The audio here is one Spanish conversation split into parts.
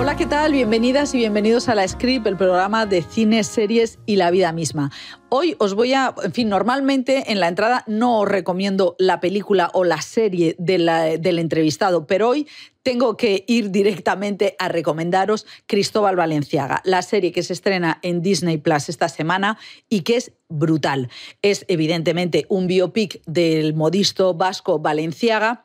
Hola, ¿qué tal? Bienvenidas y bienvenidos a La Script, el programa de cine, series y la vida misma. Hoy os voy a, en fin, normalmente en la entrada no os recomiendo la película o la serie del entrevistado, pero hoy tengo que ir directamente a recomendaros Cristóbal Valenciaga, la serie que se estrena en Disney Plus esta semana y que es brutal. Es evidentemente un biopic del modisto vasco Valenciaga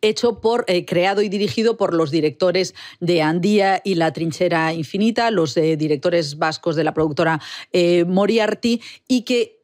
hecho por, eh, creado y dirigido por los directores de Andía y La Trinchera Infinita, los eh, directores vascos de la productora eh, Moriarty, y que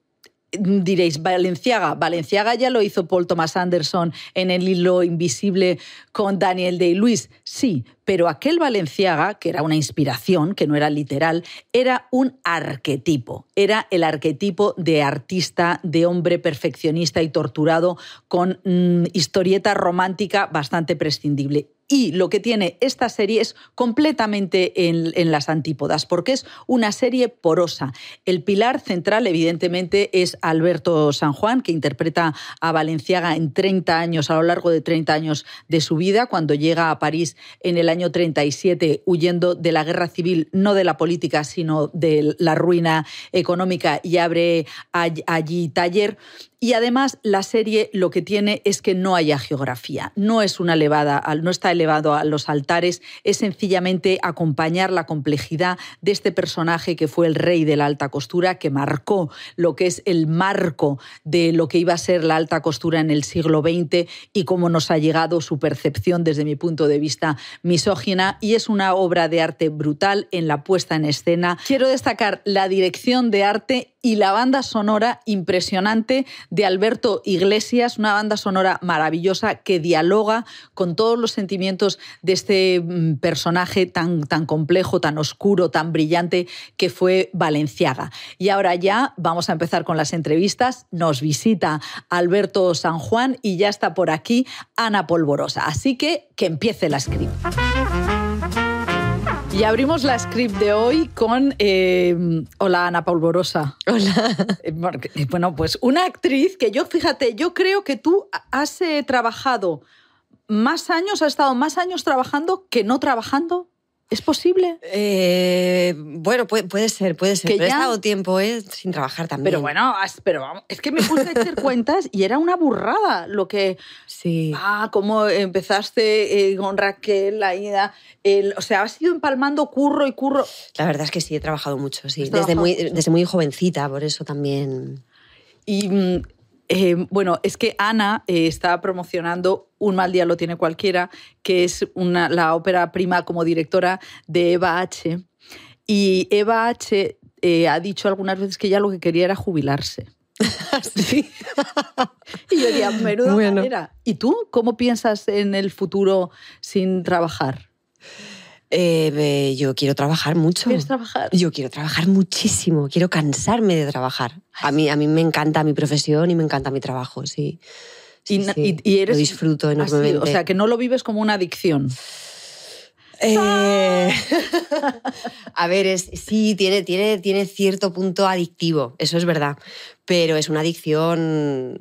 Diréis, Valenciaga. Valenciaga ya lo hizo Paul Thomas Anderson en El hilo invisible con Daniel Day-Lewis. Sí, pero aquel Valenciaga, que era una inspiración, que no era literal, era un arquetipo. Era el arquetipo de artista, de hombre perfeccionista y torturado con mm, historieta romántica bastante prescindible. Y lo que tiene esta serie es completamente en, las antípodas, porque es una serie porosa. El pilar central, evidentemente, es Alberto San Juan, que interpreta a Valenciaga en 30 años, a lo largo de 30 años de su vida, cuando llega a París en el año 37, huyendo de la guerra civil, no de la política, sino de la ruina económica, y abre allí taller. Y además la serie lo que tiene es que no haya geografía, no es una elevada, no está elevado a los altares, es sencillamente acompañar la complejidad de este personaje que fue el rey de la alta costura, que marcó lo que es el marco de lo que iba a ser la alta costura en el siglo XX y cómo nos ha llegado su percepción desde mi punto de vista misógina. Y es una obra de arte brutal en la puesta en escena. Quiero destacar la dirección de arte y la banda sonora impresionante de Alberto Iglesias, una banda sonora maravillosa que dialoga con todos los sentimientos de este mm, personaje tan, tan complejo, tan oscuro, tan brillante que fue Valenciaga. Y ahora ya vamos a empezar con las entrevistas. Nos visita Alberto San Juan y ya está por aquí Ana Polvorosa. Así que que empiece la script. Y abrimos la script de hoy con eh, Hola Ana Polvorosa. Hola. Eh, eh, bueno, pues una actriz que yo, fíjate, yo creo que tú has trabajado más años, has estado más años trabajando que no trabajando. ¿Es posible? Eh, bueno, puede, ser, puede ser. pero he estado tiempo eh, sin trabajar también. Pero bueno, pero es que me puse a hacer cuentas y era una burrada lo que... Sí. Ah, cómo empezaste eh, con Raquel, la ida... o sea, has ido empalmando curro y curro. La verdad es que sí, he trabajado mucho, sí. Desde muy, desde muy jovencita, por eso también... Y mm, eh, bueno, es que Ana eh, está promocionando Un mal día lo tiene cualquiera, que es una, la ópera prima como directora de Eva H. Y Eva H. Eh, ha dicho algunas veces que ya lo que quería era jubilarse. sí. y yo diría, menuda manera. ¿Y tú cómo piensas en el futuro sin trabajar? Eh, yo quiero trabajar mucho. ¿Quieres trabajar? Yo quiero trabajar muchísimo, quiero cansarme de trabajar. A mí, a mí me encanta mi profesión y me encanta mi trabajo, sí. y, eres, lo disfruto enormemente. o sea, que no lo vives como una adicción. Eh, a ver, es, sí, tiene, tiene, tiene cierto punto adictivo, eso es verdad, pero es una adicción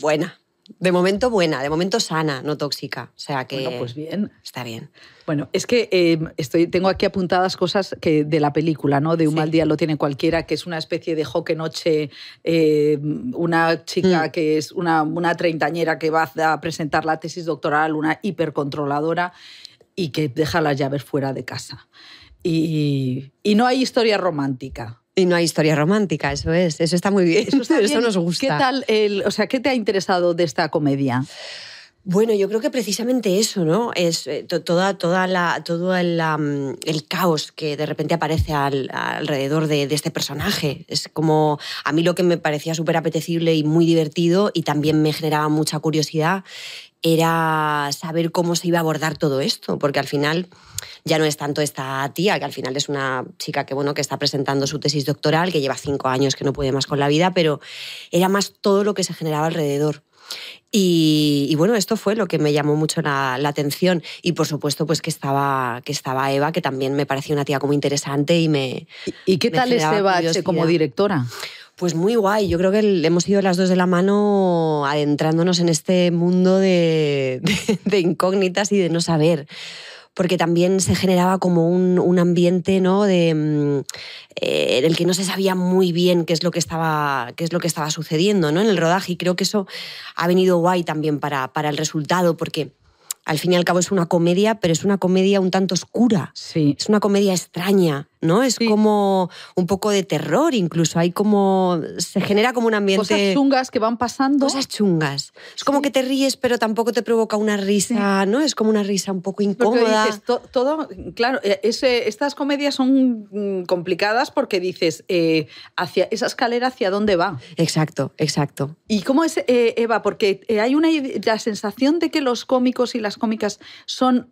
buena, de momento buena, de momento sana, no tóxica. O sea que. Bueno, pues bien. Está bien. Bueno, es que eh, estoy, tengo aquí apuntadas cosas que de la película, ¿no? De un mal día lo tiene cualquiera, que es una especie de joque noche, eh, una chica mm. que es una, una treintañera que va a presentar la tesis doctoral, una hipercontroladora y que deja las llaves fuera de casa. Y, y no hay historia romántica. Y no hay historia romántica, eso es, eso está muy bien, eso, nos gusta. ¿Qué tal, el, o sea, qué te ha interesado de esta comedia? Bueno, yo creo que precisamente eso, ¿no? Es eh, toda, toda la, todo el, el, caos que de repente aparece alrededor de, de, este personaje. Es como a mí lo que me parecía súper apetecible y muy divertido y también me generaba mucha curiosidad era saber cómo se iba a abordar todo esto, porque al final ya no es tanto esta tía, que al final es una chica que, bueno, que está presentando su tesis doctoral, que lleva cinco años, que no puede más con la vida, pero era más todo lo que se generaba alrededor. Y, bueno, esto fue lo que me llamó mucho la, atención. Y por supuesto, pues que estaba, que estaba Eva, que también me parecía una tía como interesante y me. ¿Y, qué tal es Eva como directora? Pues muy guay. Yo creo que hemos ido las dos de la mano adentrándonos en este mundo de, incógnitas y de no saber porque también se generaba como un, ambiente ¿no? de, mm, eh, en el que no se sabía muy bien qué es lo que estaba, qué es lo que estaba sucediendo ¿no? en el rodaje y creo que eso ha venido guay también para, para el resultado porque al fin y al cabo es una comedia, pero es una comedia un tanto oscura. Sí. Es una comedia extraña. ¿No? Es como un poco de terror, incluso hay como se genera como un ambiente cosas chungas que van pasando, cosas chungas. Es como que te ríes, pero tampoco te provoca una risa, ¿no? Es como una risa un poco incómoda. Dices, todo, claro, eh, ese, estas comedias son mm, complicadas porque dices eh, hacia esa escalera hacia dónde va. Exacto, exacto. ¿Y cómo es eh, Eva? Porque hay una la sensación de que los cómicos y las cómicas son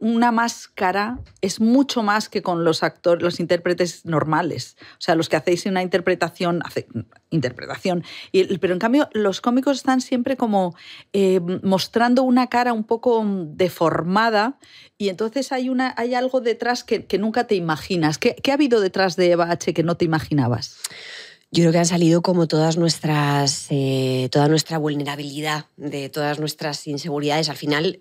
una máscara es mucho más que con los actores intérpretes normales, o sea, los que hacéis una interpretación, hace, interpretación, pero en cambio los cómicos están siempre como eh, mostrando una cara un poco deformada y entonces hay, una, hay algo detrás que, nunca te imaginas. ¿Qué, ha habido detrás de Eva H que no te imaginabas? Yo creo que han salido como todas nuestras, eh, toda nuestra vulnerabilidad, de todas nuestras inseguridades. Al final,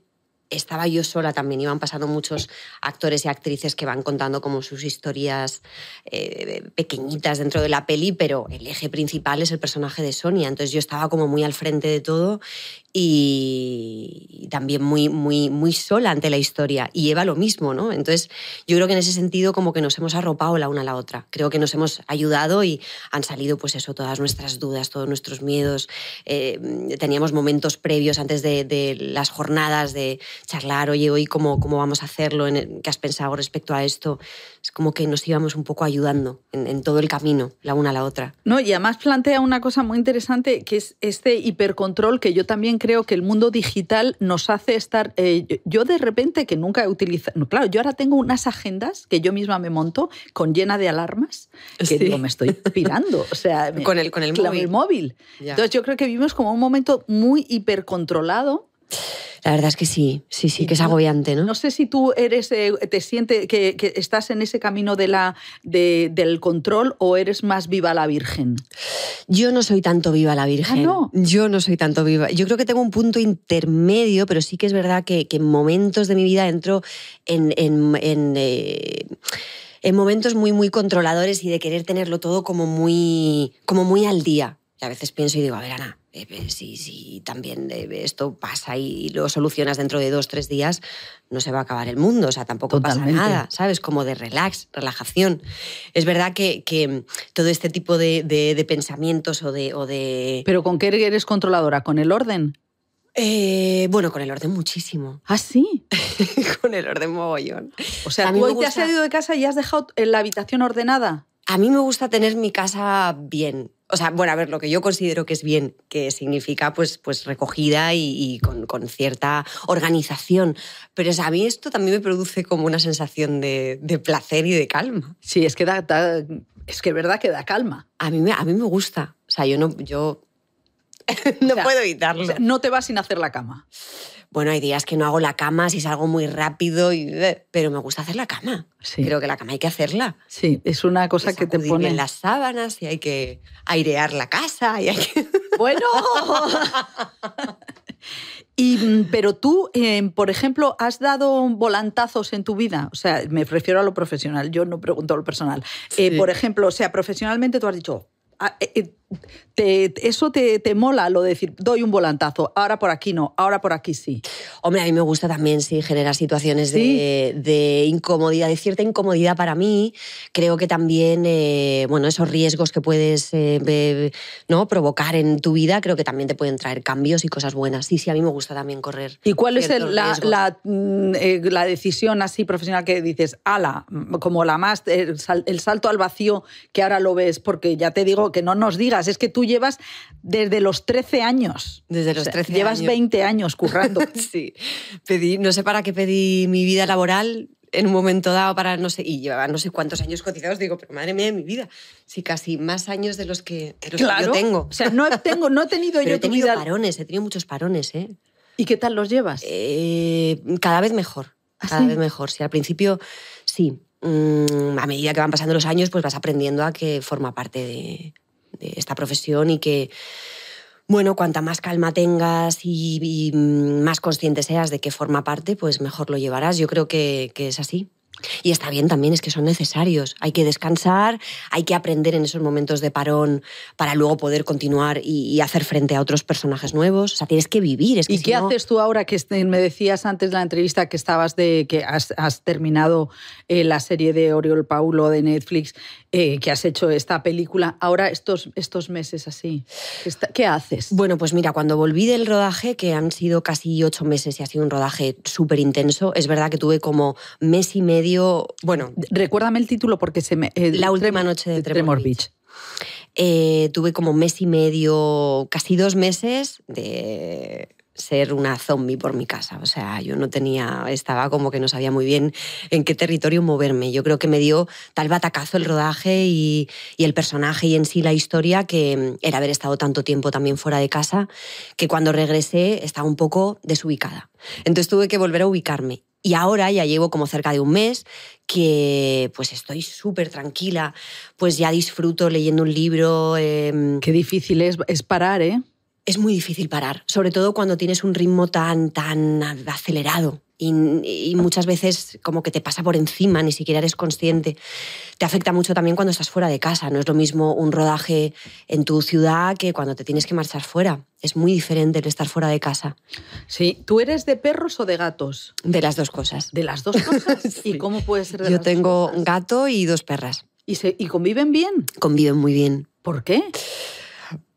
estaba yo sola también, iban pasando muchos actores y actrices que van contando como sus historias eh, pequeñitas dentro de la peli, pero el eje principal es el personaje de Sonia, entonces yo estaba como muy al frente de todo y también muy, muy, muy sola ante la historia. Y Eva lo mismo, ¿no? Entonces, yo creo que en ese sentido como que nos hemos arropado la una a la otra. Creo que nos hemos ayudado y han salido, pues eso, todas nuestras dudas, todos nuestros miedos. Eh, teníamos momentos previos antes de, las jornadas de charlar, oye, hoy cómo, cómo vamos a hacerlo, ¿qué has pensado respecto a esto? Es como que nos íbamos un poco ayudando en, en todo el camino, la una a la otra. No, y además plantea una cosa muy interesante, que es este hipercontrol que yo también creo que el mundo digital nos hace estar... Eh, yo de repente, que nunca he utilizado... claro, yo ahora tengo unas agendas que yo misma me monto con llena de alarmas, que digo, me estoy pirando. O sea, con el, con el móvil. móvil. Entonces yo creo que vivimos como un momento muy hipercontrolado la verdad es que sí, sí, sí, que es agobiante, ¿no? No sé si tú eres, eh, te sientes que, estás en ese camino de la, del control o eres más viva la Virgen. Yo no soy tanto viva la Virgen. ¿Ah, no? Yo no soy tanto viva. Yo creo que tengo un punto intermedio, pero sí que es verdad que, en momentos de mi vida entro en, en, eh, en momentos muy, muy controladores y de querer tenerlo todo como muy, como muy al día. Y a veces pienso y digo, a ver, Ana, eh, si, si, también eh, esto pasa y lo solucionas dentro de dos, tres días, no se va a acabar el mundo, o sea, tampoco pasa nada, ¿sabes? Como de relax, relajación. Es verdad que, que todo este tipo de, de, pensamientos o de, o de... ¿Pero con qué eres controladora? ¿Con el orden? Eh, bueno, con el orden muchísimo. ¿Ah, sí? con el orden mogollón. O sea, tú hoy te has salido de casa y has dejado la habitación ordenada. A mí me gusta tener mi casa bien. O sea, bueno, a ver, lo que yo considero que es bien, que significa pues, pues recogida y, con, cierta organización. Pero a mí esto también me produce como una sensación de, placer y de calma. Sí, es que da, es que verdad que da calma. A mí, me, a mí me gusta. O sea, yo no, yo no puedo evitarlo. no te vas sin hacer la cama. Bueno, hay días que no hago la cama si salgo muy rápido, y, eh, pero me gusta hacer la cama. Creo que la cama hay que hacerla. Sí, es una cosa que te pone en las sábanas y hay que airear la casa y hay que... Bueno. Y, mm, pero tú, eh, por ejemplo, has dado volantazos en tu vida. O sea, me refiero a lo profesional, yo no pregunto a lo personal. Eh, por ejemplo, o sea, profesionalmente tú has dicho, eso te, te, mola lo de decir, doy un volantazo, ahora por aquí no, ahora por aquí sí. Hombre, a mí me gusta también, sí, generar situaciones de, de, incomodidad, de cierta incomodidad para mí. Creo que también, eh, bueno, esos riesgos que puedes eh, ¿no? provocar en tu vida, creo que también te pueden traer cambios y cosas buenas. Sí, sí, a mí me gusta también correr. ¿Y cuál es la, la, mm, eh, la, decisión así profesional que dices, ala, como la más, el, el salto al vacío que ahora lo ves? Porque ya te digo que no nos digas, es que tú llevas desde los 13 años. Desde los 13 llevas 20 años currando. sí. Pedí, no sé para qué pedí mi vida laboral en un momento dado para no sé, y llevaba no sé cuántos años cotizados, digo, pero madre mía de mi vida, sí, casi más años de los que, yo tengo. O sea, no, tengo, no he tenido yo he tenido parones, he tenido muchos parones, ¿eh? ¿Y qué tal los llevas? Eh, cada vez mejor, ¿Ah, cada vez mejor. Sí, al principio, sí. Mm, a medida que van pasando los años, pues vas aprendiendo a que forma parte de, de esta profesión y que Bueno, cuanta más calma tengas y, más consciente seas de qué forma parte, pues mejor lo llevarás. Yo creo que es así. Y está bien también, es que son necesarios. Hay que descansar, hay que aprender en esos momentos de parón para luego poder continuar y, hacer frente a otros personajes nuevos. O sea, tienes que vivir. Es ¿Y qué haces tú ahora que me decías antes de la entrevista que estabas de que has, terminado eh, la serie de Oriol Paulo de Netflix, eh, que has hecho esta película? Ahora estos, estos meses así, ¿qué haces? Bueno, pues mira, cuando volví del rodaje, que han sido casi ocho meses y ha sido un rodaje súper intenso, es verdad que tuve como mes y medio bueno... Recuérdame el título porque se me... Eh, la última noche de Tremor, Beach. Eh, tuve como mes y medio, casi dos meses de ser una zombie por mi casa. O sea, yo no tenía, estaba como que no sabía muy bien en qué territorio moverme. Yo creo que me dio tal batacazo el rodaje y, y, el personaje y en sí la historia que era haber estado tanto tiempo también fuera de casa que cuando regresé estaba un poco desubicada. Entonces tuve que volver a ubicarme. Y ahora ya llevo como cerca de un mes que pues estoy súper tranquila, pues ya disfruto leyendo un libro. Em, Qué difícil es, es parar, ¿eh? Es muy difícil parar, sobre todo cuando tienes un ritmo tan, tan acelerado y, muchas veces como que te pasa por encima, ni siquiera eres consciente. Te afecta mucho también cuando estás fuera de casa. No es lo mismo un rodaje en tu ciudad que cuando te tienes que marchar fuera. Es muy diferente el estar fuera de casa. Sí, ¿tú eres de perros o de gatos? De las dos cosas. ¿De las dos cosas? ¿Y cómo puede ser de Yo tengo un gato y dos perras. ¿Y, se, ¿Y conviven bien? Conviven muy bien. ¿Por qué?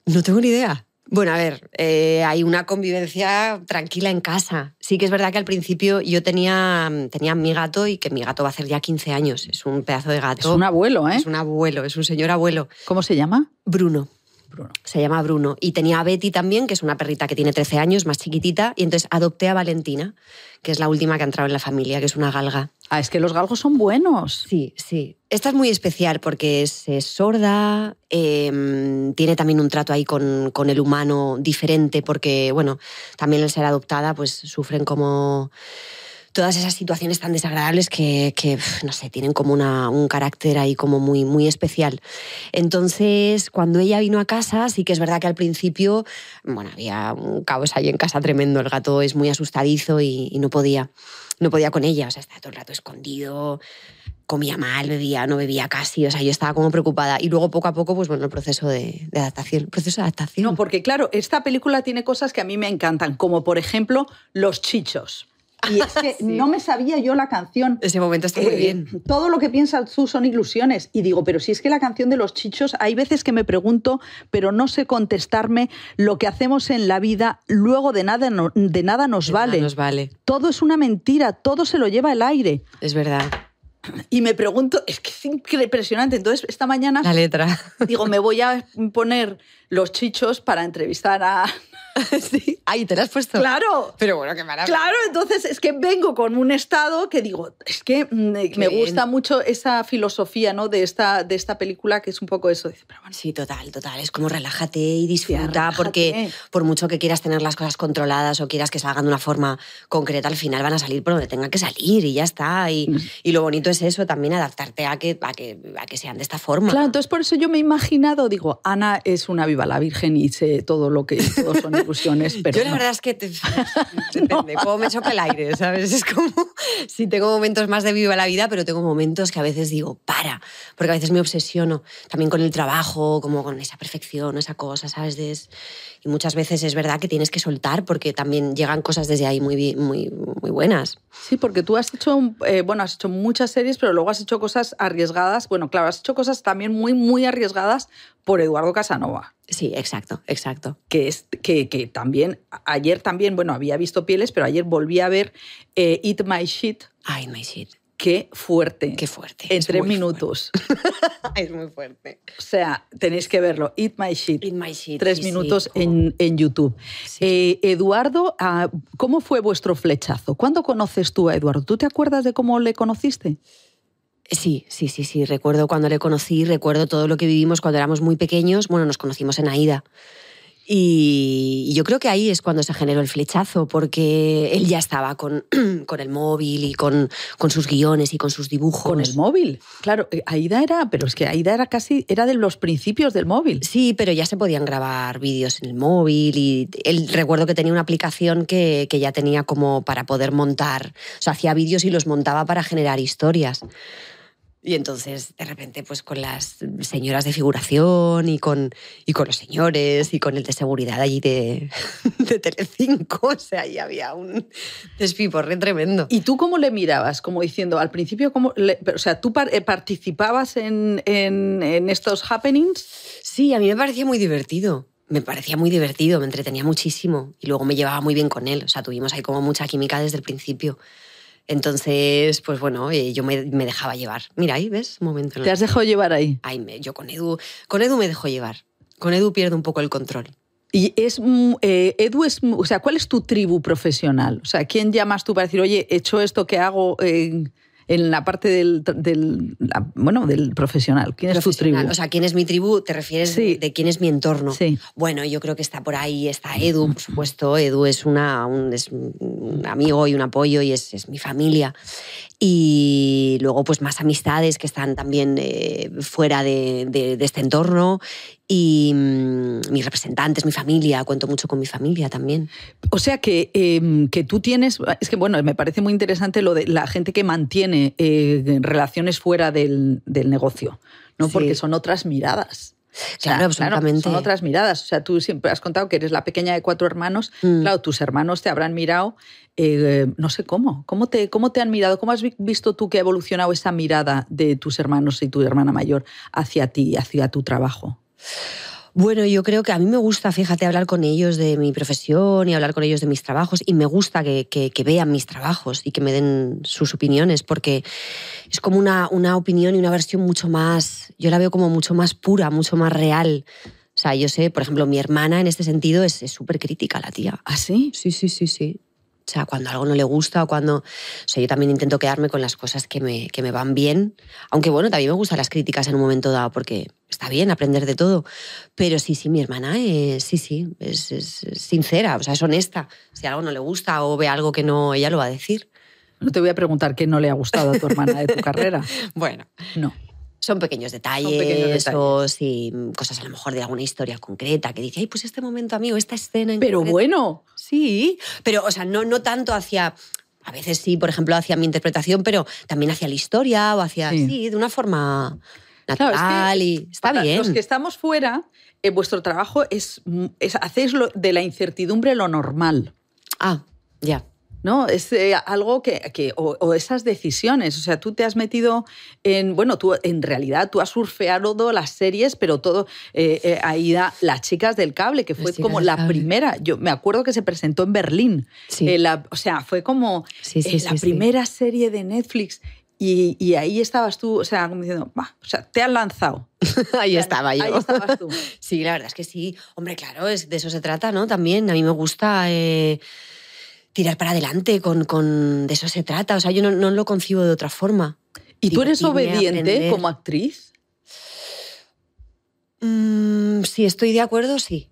No tengo ni idea. Bueno, a ver, eh, hay una convivencia tranquila en casa. Sí que es verdad que al principio yo tenía, tenía mi gato y que mi gato va a hacer ya 15 años. Es un pedazo de gato. Es un abuelo, ¿eh? Es un abuelo, es un señor abuelo. ¿Cómo se llama? Bruno. Bruno. Se llama Bruno. Y tenía a Betty también, que es una perrita que tiene 13 años, más chiquitita. Y entonces adopté a Valentina, que es la última que ha entrado en la familia, que es una galga. Ah, es que los galgos son buenos. Sí, sí. Esta es muy especial porque es, sorda, em, tiene también un trato ahí con, con, el humano diferente porque, bueno, también al ser adoptada pues sufren como todas esas situaciones tan desagradables que, no sé, tienen como una, un carácter ahí como muy, muy especial. Entonces, cuando ella vino a casa, sí que es verdad que al principio, bueno, había un caos ahí en casa tremendo, el gato es muy asustadizo y, no podía, no podía con ella, o sea, estaba todo el rato escondido, comía mal, bebía, no bebía casi, o sea, yo estaba como preocupada. Y luego poco a poco, pues bueno, el proceso de, de, adaptación. proceso de adaptación. No, porque claro, esta película tiene cosas que a mí me encantan, como por ejemplo los chichos. Y es que no me sabía yo la canción. Ese momento está muy eh, bien. Todo lo que piensas tú son ilusiones. Y digo, pero si es que la canción de los chichos, hay veces que me pregunto, pero no sé contestarme, lo que hacemos en la vida luego de nada, de nada nos vale. nos vale. Todo es una mentira, todo se lo lleva el aire. Es verdad. Y me pregunto, es que es impresionante. Entonces, esta mañana. La letra. Digo, me voy a poner los chichos para entrevistar a, sí. Ahí te la has puesto. Claro. Pero bueno, qué maravilla. Claro, entonces es que vengo con un estado que digo, es que me gusta mucho esa filosofía ¿no? de, esta, de esta película que es un poco eso. Sí, total, total. Es como relájate y disfruta, porque por mucho que quieras tener las cosas controladas o quieras que salgan de una forma concreta, al final van a salir por donde tengan que salir y ya está. Y, mm. y lo bonito es eso, también adaptarte a que, a, que, a que sean de esta forma. Claro, entonces por eso yo me he imaginado, digo, Ana es una viva la Virgen y sé todo lo que todos son pero Yo la verdad es que te, depende, cómo me choca el aire, ¿sabes? Es como si tengo momentos más de viva la vida, pero tengo momentos que a veces digo, para, porque a veces me obsesiono también con el trabajo, como con esa perfección, esa cosa, ¿sabes? Y muchas veces es verdad que tienes que soltar porque también llegan cosas desde ahí muy, muy, muy buenas. Sí, porque tú has hecho, eh, bueno, has hecho muchas series, pero luego has hecho cosas arriesgadas. Bueno, claro, has hecho cosas también muy, muy arriesgadas por Eduardo Casanova. Sí, exacto, exacto. Que, es, que, que también, ayer también, bueno, había visto Pieles, pero ayer volví a ver eh, Eat My Shit. Ah, Eat My Shit. Qué fuerte. Qué fuerte. En tres minutos. es muy fuerte. O sea, tenéis que verlo. Eat My Shit. Eat My Shit. Tres minutos en, en, YouTube. Eh, Eduardo, ah, ¿cómo fue vuestro flechazo? ¿Cuándo conoces tú a Eduardo? ¿Tú te acuerdas de cómo le conociste? Sí, sí, sí, sí. Recuerdo cuando le conocí, recuerdo todo lo que vivimos cuando éramos muy pequeños. Bueno, nos conocimos en Aida. Y yo creo que ahí es cuando se generó el flechazo, porque él ya estaba con, con el móvil y con, con, sus guiones y con sus dibujos. Con el móvil, claro. Eh, Aida era, pero es que Aida era casi, era de los principios del móvil. Sí, pero ya se podían grabar vídeos en el móvil y él, recuerdo que tenía una aplicación que, que ya tenía como para poder montar, o sea, hacía vídeos y los montaba para generar historias. Y entonces, de repente, pues con las señoras de figuración y con, y con los señores y con el de seguridad allí de, de Telecinco, o sea, ahí había un despiporre tremendo. ¿Y tú cómo le mirabas? Como diciendo, al principio, ¿cómo o sea, ¿tú eh, participabas en, en, en estos happenings? Sí, a mí me parecía muy divertido me parecía muy divertido, me entretenía muchísimo y luego me llevaba muy bien con él. O sea, tuvimos ahí como mucha química desde el principio. Entonces, pues bueno, eh, yo me, dejaba llevar. Mira, ahí ves, un momento. ¿Te has dejado llevar ahí? Ay, yo con Edu, con Edu me dejo llevar. Con Edu pierdo un poco el control. Y es, eh, Edu es, o sea, ¿cuál es tu tribu profesional? O sea, ¿quién llamas tú para decir, oye, he hecho esto que hago? Eh, en la parte del, bueno, del profesional. ¿Quién es tu tribu? O sea, ¿quién es mi tribu? ¿Te refieres de, quién es mi entorno? Sí. Bueno, yo creo que está por ahí, está Edu, por supuesto. Edu es, una, un, es un amigo y un apoyo y es, es mi familia y luego pues más amistades que están también eh, fuera de, de, este entorno y mm, mis representantes, mi familia, cuento mucho con mi familia también. O sea que, em, que tú tienes, es que bueno, me parece muy interesante lo de la gente que mantiene eh, relaciones fuera del, del negocio, ¿no? Porque son otras miradas. Claro, absolutamente. son otras miradas. O sea, tú siempre has contado que eres la pequeña de cuatro hermanos. Mm. Claro, tus hermanos te habrán mirado, eh, no sé cómo. ¿Cómo te, ¿Cómo te han mirado? ¿Cómo has visto tú que ha evolucionado esa mirada de tus hermanos y tu hermana mayor hacia ti, hacia tu trabajo? Bueno, yo creo que a mí me gusta, fíjate, hablar con ellos de mi profesión y hablar con ellos de mis trabajos y me gusta que, vean mis trabajos y que me den sus opiniones porque es como una, una opinión y una versión mucho más, yo la veo como mucho más pura, mucho más real. O sea, yo sé, por ejemplo, mi hermana en este sentido es súper crítica, la tía. ¿Ah, sí? Sí, sí, sí, sí. O sea, cuando algo no le gusta o cuando... O sea, yo también intento quedarme con las cosas que me, que me van bien. Aunque bueno, también me gustan las críticas en un momento dado porque está bien aprender de todo. Pero sí, sí, mi hermana es, sí, sí, es, es sincera, o sea, es honesta. Si algo no le gusta o ve algo que no, ella lo va a decir. No te voy a preguntar qué no le ha gustado a tu hermana de tu carrera. bueno. No. Son pequeños detalles, o sí, cosas a lo mejor de alguna historia concreta que dice, ay, pues este momento, amigo, esta escena. En pero bueno. Sí, pero, o sea, no, no tanto hacia. A veces sí, por ejemplo, hacia mi interpretación, pero también hacia la historia o hacia. Sí, de una forma natural y está bien. Los que estamos fuera, eh, vuestro trabajo es, es hacéis de la incertidumbre lo normal. Ah, ya. ¿No? Es eh, algo que, o, esas decisiones, o sea, tú te has metido en, bueno, tú en realidad tú has surfeado las series, pero todo, eh, eh, ahí da Las chicas del cable, que fue como la primera, yo me acuerdo que se presentó en Berlín, o sea, fue como la primera serie de Netflix y, ahí estabas tú, o sea, como diciendo, o sea, te han lanzado. ahí estaba yo. Ahí estabas tú. sí, la verdad es que sí. Hombre, claro, es, de eso se trata, ¿no? También a mí me gusta tirar para adelante, con, con, de eso se trata. O sea, yo no, no lo concibo de otra forma. ¿Y tú eres obediente como actriz? Mm, si estoy de acuerdo, sí.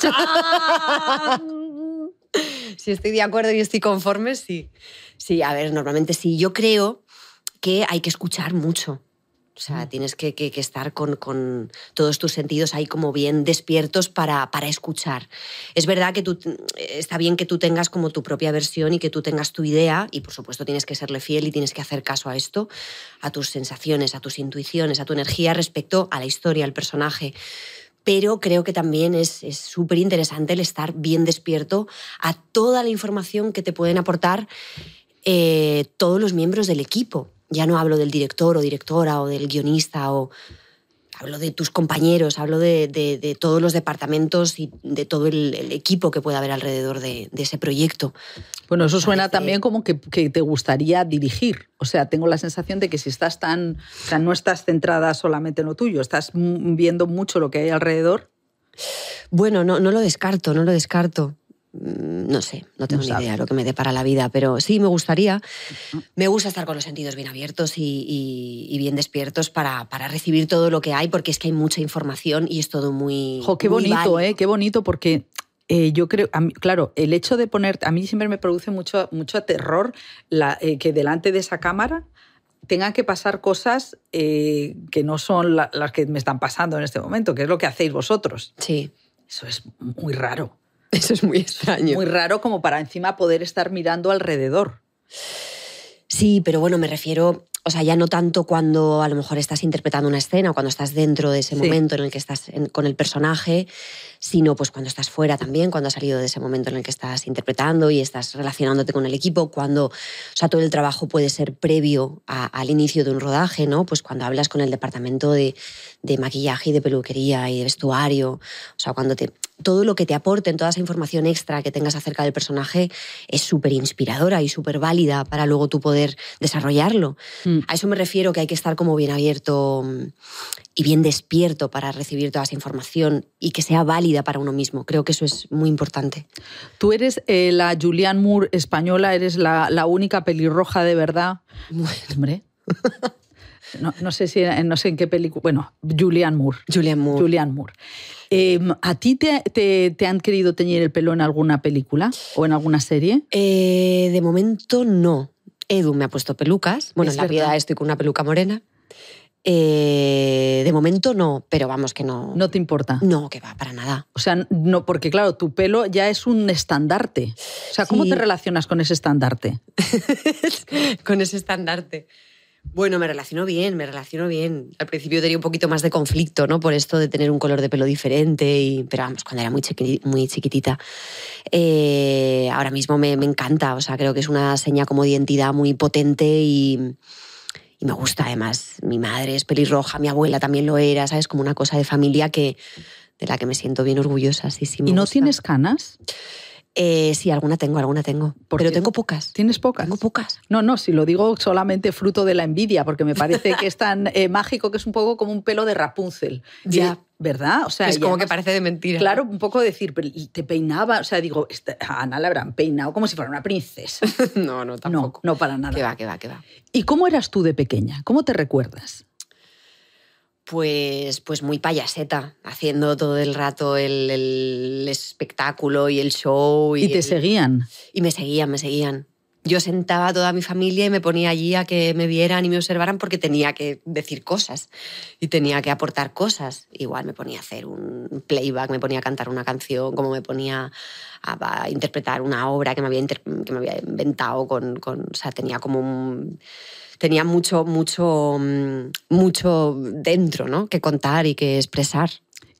si estoy de acuerdo y estoy conforme, sí. Sí, a ver, normalmente sí. Yo creo que hay que escuchar mucho. O sea, tienes que, estar con, todos tus sentidos ahí como bien despiertos para, para, escuchar. Es verdad que tú, está bien que tú tengas como tu propia versión y que tú tengas tu idea y por supuesto tienes que serle fiel y tienes que hacer caso a esto, a tus sensaciones, a tus intuiciones, a tu energía respecto a la historia, al personaje. Pero creo que también es súper interesante el estar bien despierto a toda la información que te pueden aportar eh, todos los miembros del equipo ya no hablo del director o directora o del guionista o hablo de tus compañeros, hablo de, todos los departamentos y de todo el, equipo que pueda haber alrededor de, ese proyecto. Bueno, eso suena también como que, te gustaría dirigir. O sea, tengo la sensación de que si estás tan, o sea, no estás centrada solamente en lo tuyo, estás viendo mucho lo que hay alrededor. Bueno, no, no lo descarto, no lo descarto. Mm, no sé, no tengo ni idea lo que me dé para la vida, pero sí me gustaría. Me gusta estar con los sentidos bien abiertos y, bien despiertos para, para, recibir todo lo que hay, porque es que hay mucha información y es todo muy. Jo, qué bonito, ¿eh? Qué bonito, porque eh, yo creo, claro, el hecho de poner, a mí siempre me produce mucho, mucho terror la, eh, que delante de esa cámara tengan que pasar cosas eh, que no son las que me están pasando en este momento, que es lo que hacéis vosotros. Sí. Eso es muy raro. Eso es muy extraño. Muy raro como para encima poder estar mirando alrededor. Sí, pero bueno, me refiero, o sea, ya no tanto cuando a lo mejor estás interpretando una escena o cuando estás dentro de ese momento en el que estás con el personaje, sino pues cuando estás fuera también, cuando has salido de ese momento en el que estás interpretando y estás relacionándote con el equipo, cuando, o sea, todo el trabajo puede ser previo al inicio de un rodaje, ¿no? Pues cuando hablas con el departamento de, de maquillaje y de peluquería y de vestuario, o sea, cuando te, todo lo que te aporten, toda esa información extra que tengas acerca del personaje es súper inspiradora y súper válida para luego tú poder desarrollarlo. Mm. A eso me refiero que hay que estar como bien abierto mm, y bien despierto para recibir toda esa información y que sea válida para uno mismo. Creo que eso es muy importante. Tú eres eh, la Julianne Moore española, eres la, la única pelirroja de verdad. Hombre. No, sé si no sé en qué película. Bueno, Julianne Moore. Julianne Moore. Julianne Moore. Em, ¿A ti te, te, han querido teñir el pelo en alguna película o en alguna serie? Eh, de momento no. Edu me ha puesto pelucas. Bueno, en la vida estoy con una peluca morena. Eh, de momento no, pero vamos que no. ¿No te importa? No, que va, para nada. O sea, no, porque claro, tu pelo ya es un estandarte. O sea, ¿cómo te relacionas con ese estandarte? con ese estandarte. Bueno, me relaciono bien, me relaciono bien. Al principio tenía un poquito más de conflicto, ¿no? Por esto de tener un color de pelo diferente, y, pero vamos, cuando era muy, muy chiquitita. Eh, ahora mismo me, me encanta, o sea, creo que es una seña como de identidad muy potente y y me gusta además. Mi madre es pelirroja, mi abuela también lo era, ¿sabes? Como una cosa de familia que, de la que me siento bien orgullosa. Sí, sí, ¿Y no tienes canas? Eh, sí, alguna tengo, alguna tengo. Pero tengo pocas. ¿Tienes pocas? Tengo pocas. No, no, si lo digo solamente fruto de la envidia, porque me parece que es tan eh, mágico que es un poco como un pelo de Rapunzel. Ya. ¿Verdad? O sea, es como que parece de mentira. Claro, un poco decir, te peinaba, o sea, digo, a Ana la habrán peinado como si fuera una princesa. no, no, tampoco. No, no para nada. Que va, que va, que va. ¿Y cómo eras tú de pequeña? ¿Cómo te recuerdas? Pues, pues muy payaseta, haciendo todo el rato el, espectáculo y el show. ¿Y, te seguían? Y me seguían, me seguían. Yo sentaba a toda mi familia y me ponía allí a que me vieran y me observaran porque tenía que decir cosas y tenía que aportar cosas. Igual me ponía a hacer un playback, me ponía a cantar una canción, como me ponía a, interpretar una obra que me había, que me había inventado con, con... O sea, tenía como un tenía mucho, mucho, mm, mucho dentro, ¿no? Que contar y que expresar.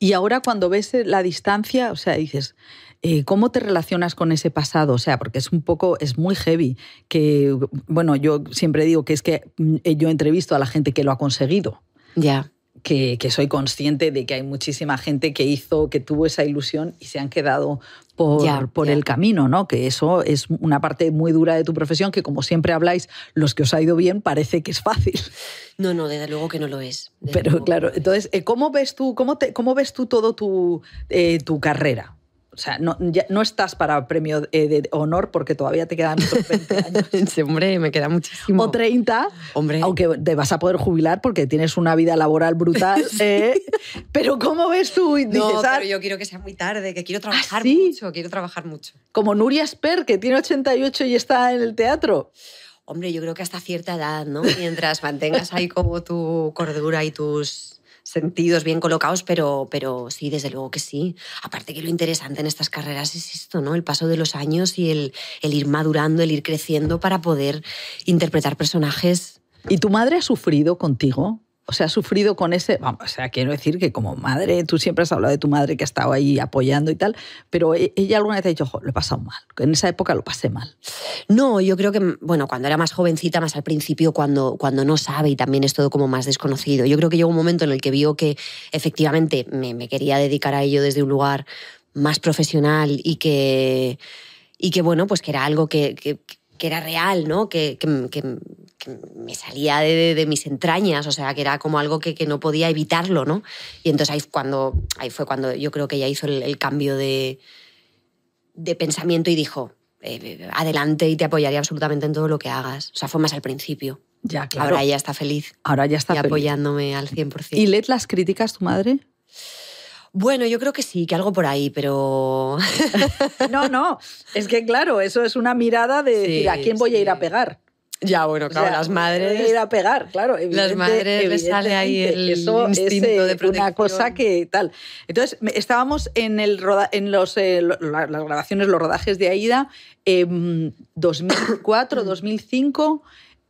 Y ahora cuando ves eh, la distancia, o sea, dices, eh, ¿cómo te relacionas con ese pasado? O sea, porque es un poco, es muy heavy. Que, bueno, yo siempre digo que es que mm, yo entrevisto a la gente que lo ha conseguido. Ya que, soy consciente de que hay muchísima gente que hizo, que tuvo esa ilusión y se han quedado por, por el camino, ¿no? Que eso es una parte muy dura de tu profesión que, como siempre habláis, los que os ha ido bien parece que es fácil. No, no, desde luego que no lo es. Pero claro, entonces, eh, ¿cómo ves tú, cómo te, cómo ves tú todo tu, eh, tu carrera? O sea, no, no estás para premio eh, de honor porque todavía te quedan otros 20 años. hombre, me queda muchísimo. O 30, hombre. aunque te vas a poder jubilar porque tienes una vida laboral brutal. ¿eh? pero ¿cómo ves tú? no, pero yo quiero que sea muy tarde, que quiero ¿Ah, trabajar mucho, quiero trabajar mucho. Como Nuria Sper, que tiene 88 y está en el teatro. Hombre, yo creo que hasta cierta edad, ¿no? Mientras mantengas ahí como tu cordura y tus sentidos bien colocados, pero, pero sí, desde luego que sí. Aparte que lo interesante en estas carreras es esto, ¿no? El paso de los años y el, el ir madurando, el ir creciendo para poder interpretar personajes. ¿Y tu madre ha sufrido contigo? O sea, ha sufrido con ese, o sea, quiero decir que como madre, tú siempre has hablado de tu madre que ha estado ahí apoyando y tal, pero e, ella alguna vez ha dicho, lo he pasado mal, en esa época lo pasé mal. No, yo creo que, bueno, cuando era más jovencita, más al principio, cuando, cuando no sabe y también es todo como más desconocido, yo creo que llegó un momento en el que vio que efectivamente me, quería dedicar a ello desde un lugar más profesional y que, y que bueno, pues que era algo que, que era real, ¿no? Que, que, me salía de, mis entrañas, o sea, que era como algo que, no podía evitarlo, ¿no? Y entonces ahí, cuando, ahí fue cuando yo creo que ella hizo el, cambio de, de pensamiento y dijo, eh, adelante y te apoyaría absolutamente en todo lo que hagas. O sea, fue más al principio. Ya, claro. Ahora ya está feliz. Ahora ya está y feliz. apoyándome al 100%. ¿Y leed las críticas tu madre? Bueno, yo creo que sí, que algo por ahí, pero... no, no, es que claro, eso es una mirada de Sí, decir, ¿a quién voy a ir a pegar? Ya, bueno, O claro, sea, las voy a madres... ir a pegar, claro. evidente- madres les sale ahí el eso instinto es, eh, de protección. Una cosa que tal. Entonces, estábamos en, el roda- en los, eh, lo- las grabaciones, los rodajes de Aida, em, 2004, 2005,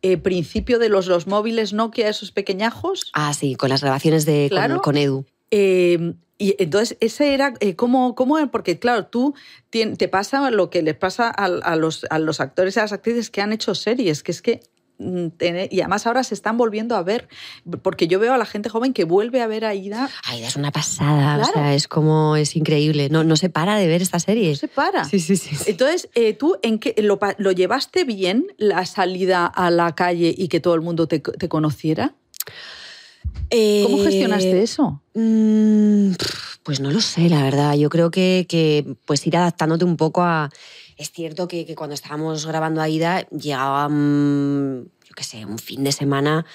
eh, principio de los, los móviles Nokia, esos pequeñajos. Ah, sí, con las grabaciones de con- Claro. con, Edu. Eh, y entonces, ese era, eh, ¿cómo, cómo? Porque claro, tú tien- te pasa lo que les pasa a, a los, a los actores y a las actrices que han hecho series, que es que mm, y además ahora se están volviendo a ver, porque yo veo a la gente joven que vuelve a ver a Ida, Ay, es una pasada, Claro. o sea, es como, es increíble. No, no se para de ver esta serie. no se para. Sí, sí, sí. sí. Entonces, eh, ¿tú en qué, lo, lo llevaste bien la salida a la calle y que todo el mundo te, te conociera? ¿Cómo Eh, gestionaste eso? Mm, Pues no lo sé, la verdad. Yo creo que, que, pues ir adaptándote un poco a... Es cierto que, que cuando estábamos grabando Aida llegaba, mm, yo qué sé, un fin de semana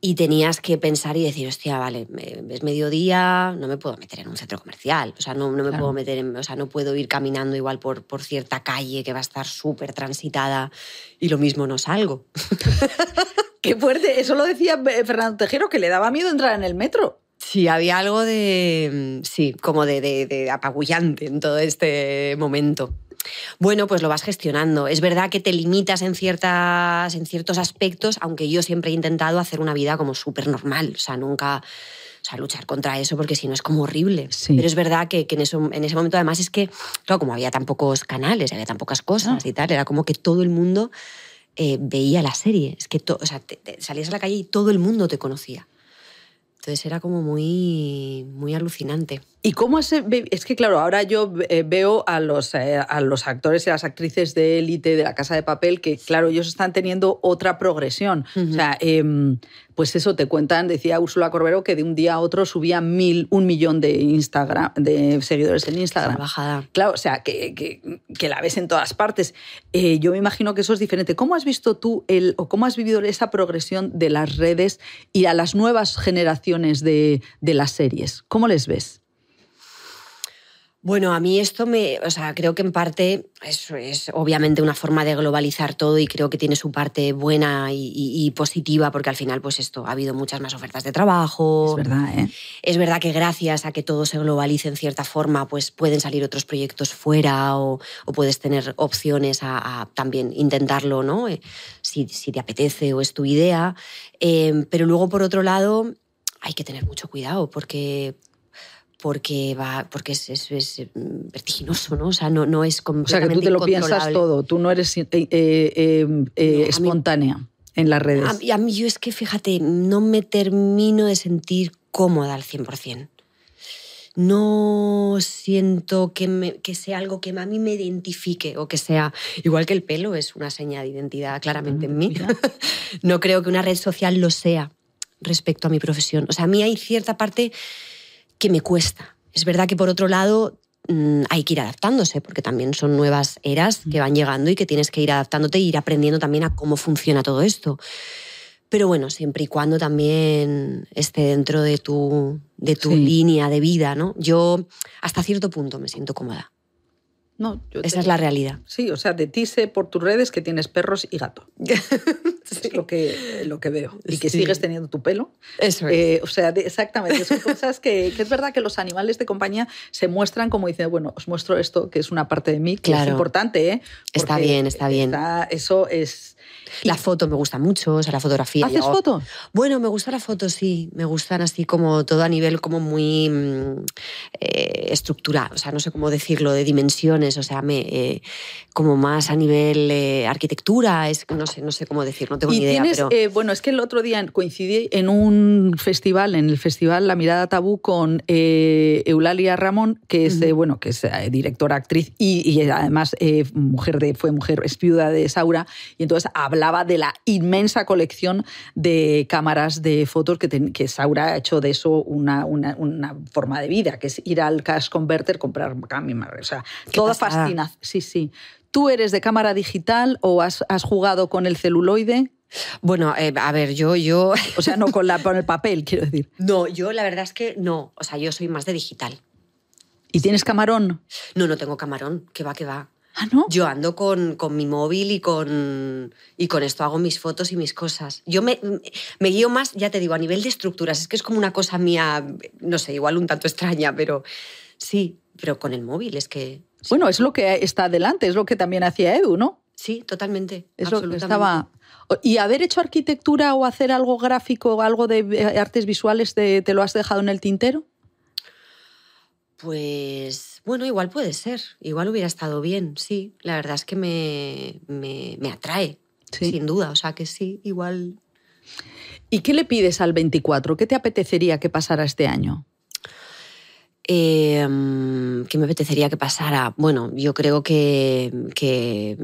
y tenías que pensar y decir, hostia, vale, es mediodía, no me puedo meter en un centro comercial, o sea, no, no me Claro. puedo meter en, o sea, no puedo ir caminando igual por, por cierta calle que va a estar súper transitada y lo mismo no salgo. Qué fuerte, eso lo decía eh, Fernando Tejero, que le daba miedo entrar en el metro. Sí, había algo de, mm, sí, como de, de- de apabullante en todo este momento. Bueno, pues lo vas gestionando. Es verdad que te limitas en, ciertas, en ciertos aspectos, aunque yo siempre he intentado hacer una vida como súper normal, o sea, nunca... O sea, luchar contra eso, porque si no es como horrible. Sí. Pero es verdad que, que en, eso, en ese momento, además, es que, claro, como había tan pocos canales, había tan pocas cosas Ah. y tal, era como que todo el mundo eh, veía la serie. Es que o sea, te- te- salías a la calle y todo el mundo te conocía. Entonces era como muy, muy alucinante. ¿Y cómo es, es que claro, ahora yo eh, veo a los, eh, a los actores y las actrices de élite de la Casa de Papel que, claro, ellos están teniendo otra progresión. O sea, em, pues eso te cuentan, decía Úrsula Corbero, que de un día a otro subía mil, un millón de Instagram, de seguidores en Instagram. Bajada. Claro, o sea, que, que- que la ves en todas partes. Eh, yo me imagino que eso es diferente. ¿Cómo has visto tú el, o cómo has vivido esa progresión de las redes y a las nuevas generaciones de, de las series? ¿Cómo les ves? Bueno, a mí esto me, o sea, creo que en parte es, es obviamente una forma de globalizar todo y creo que tiene su parte buena y, y- y positiva porque al final, pues esto, ha habido muchas más ofertas de trabajo. Es verdad, ¿eh? Es verdad que gracias a que todo se globalice en cierta forma, pues pueden salir otros proyectos fuera o, o puedes tener opciones a, a también intentarlo, ¿no? Eh, Si, si te apetece o es tu idea. Eh, pero luego, por otro lado, hay que tener mucho cuidado porque porque va porque es, es- es, mm, vertiginoso, ¿no? O sea, no, no es O sea, que completamente tú te lo piensas todo, tú no eres eh, eh, eh, No, eh, a mí- espontánea en las redes. A, y a mí yo es que, fíjate, no me termino de sentir cómoda al 100%. No siento que, me- que sea algo que a mí me identifique o que sea, igual que el pelo es una seña de identidad claramente en mí. Mira. No creo que una red social lo sea respecto a mi profesión. O sea, a mí hay cierta parte que me cuesta. Es verdad que por otro lado mm, hay que ir adaptándose, porque también son nuevas eras que van llegando y que tienes que ir adaptándote e ir aprendiendo también a cómo funciona todo esto. Pero bueno, siempre y cuando también esté dentro de tu, de tu Sí. línea de vida, ¿no? Yo hasta cierto punto me siento cómoda. No, yo Esa te- es la realidad. Sí, o sea, de ti sé por tus redes que tienes perros y gato. Es lo que, lo que veo. Y que Sí. sigues teniendo tu pelo. Eso es. Eh, o sea, de- exactamente. Son cosas que, que es verdad que los animales de compañía se muestran como diciendo, bueno, os muestro esto, que es una parte de mí, que es Claro. importante, ¿eh? Está bien, está bien. está- eso es. La foto me gusta mucho, o sea, la fotografía. ¿Haces yo- foto? Bueno, me gusta la foto, sí. Me gustan así como todo a nivel como muy mm, eh, estructurado, o sea, no sé cómo decirlo, de dimensiones, o sea, me, eh, como más a nivel eh, arquitectura, es, no, sé, no sé cómo decir, no tengo Y ni idea, tienes, pero... eh, bueno, es que el otro día coincidí en un festival, en el festival La Mirada Tabú, con Eulalia Ramón, que es, bueno, que es directora, actriz y, y además mujer de, fue mujer, es viuda de Saura, y entonces hablaba de la inmensa colección de cámaras de fotos que, ten- que Saura ha hecho de eso una, una, una forma de vida, que es ir al cash converter, comprar cámaras, o sea, Qué todas fascinación. Sí, sí. ¿Tú eres de cámara digital o has, has jugado con el celuloide? Bueno, eh, a ver, yo, yo. O sea, no con, la, con el papel, quiero decir. No, yo la verdad es que no. O sea, yo soy más de digital. ¿Y tienes camarón? No, no tengo camarón. Que va, que va. Ah, ¿no? Yo ando con, con, mi móvil y con, y con esto hago mis fotos y mis cosas. Yo me, me, guío más, ya te digo, a nivel de estructuras. Es que es como una cosa mía, no sé, igual un tanto extraña, pero sí, pero con el móvil es que... Bueno, es lo que está adelante, es lo que también hacía Edu, ¿no? Sí, totalmente. Es lo que estaba... ¿Y haber hecho arquitectura o hacer algo gráfico algo de eh, artes visuales te, te lo has dejado en el tintero? Pues bueno, igual puede ser, igual hubiera estado bien, sí. La verdad es que me, me, me atrae, sí. sin duda, o sea que sí, igual. ¿Y qué le pides al 24? ¿Qué te apetecería que pasara este año? Eh, ¿Qué me apetecería que pasara? Bueno, yo creo que, que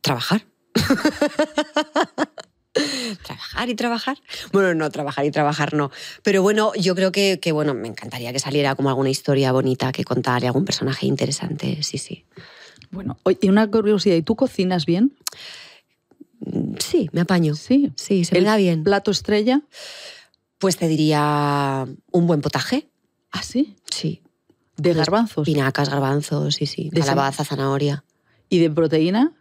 trabajar. trabajar y trabajar. Bueno, no, trabajar y trabajar no. Pero bueno, yo creo que, que, bueno, me encantaría que saliera como alguna historia bonita que contar y algún personaje interesante, sí, sí. Bueno, y una curiosidad, ¿y tú cocinas bien? Sí, me apaño. Sí, sí, se me da bien. ¿Plato estrella? Pues te diría un buen potaje. ¿Ah, sí? Sí. ¿De garbanzos? Pinacas, garbanzos, sí, sí. De calabaza, zanahoria. ¿Y de proteína?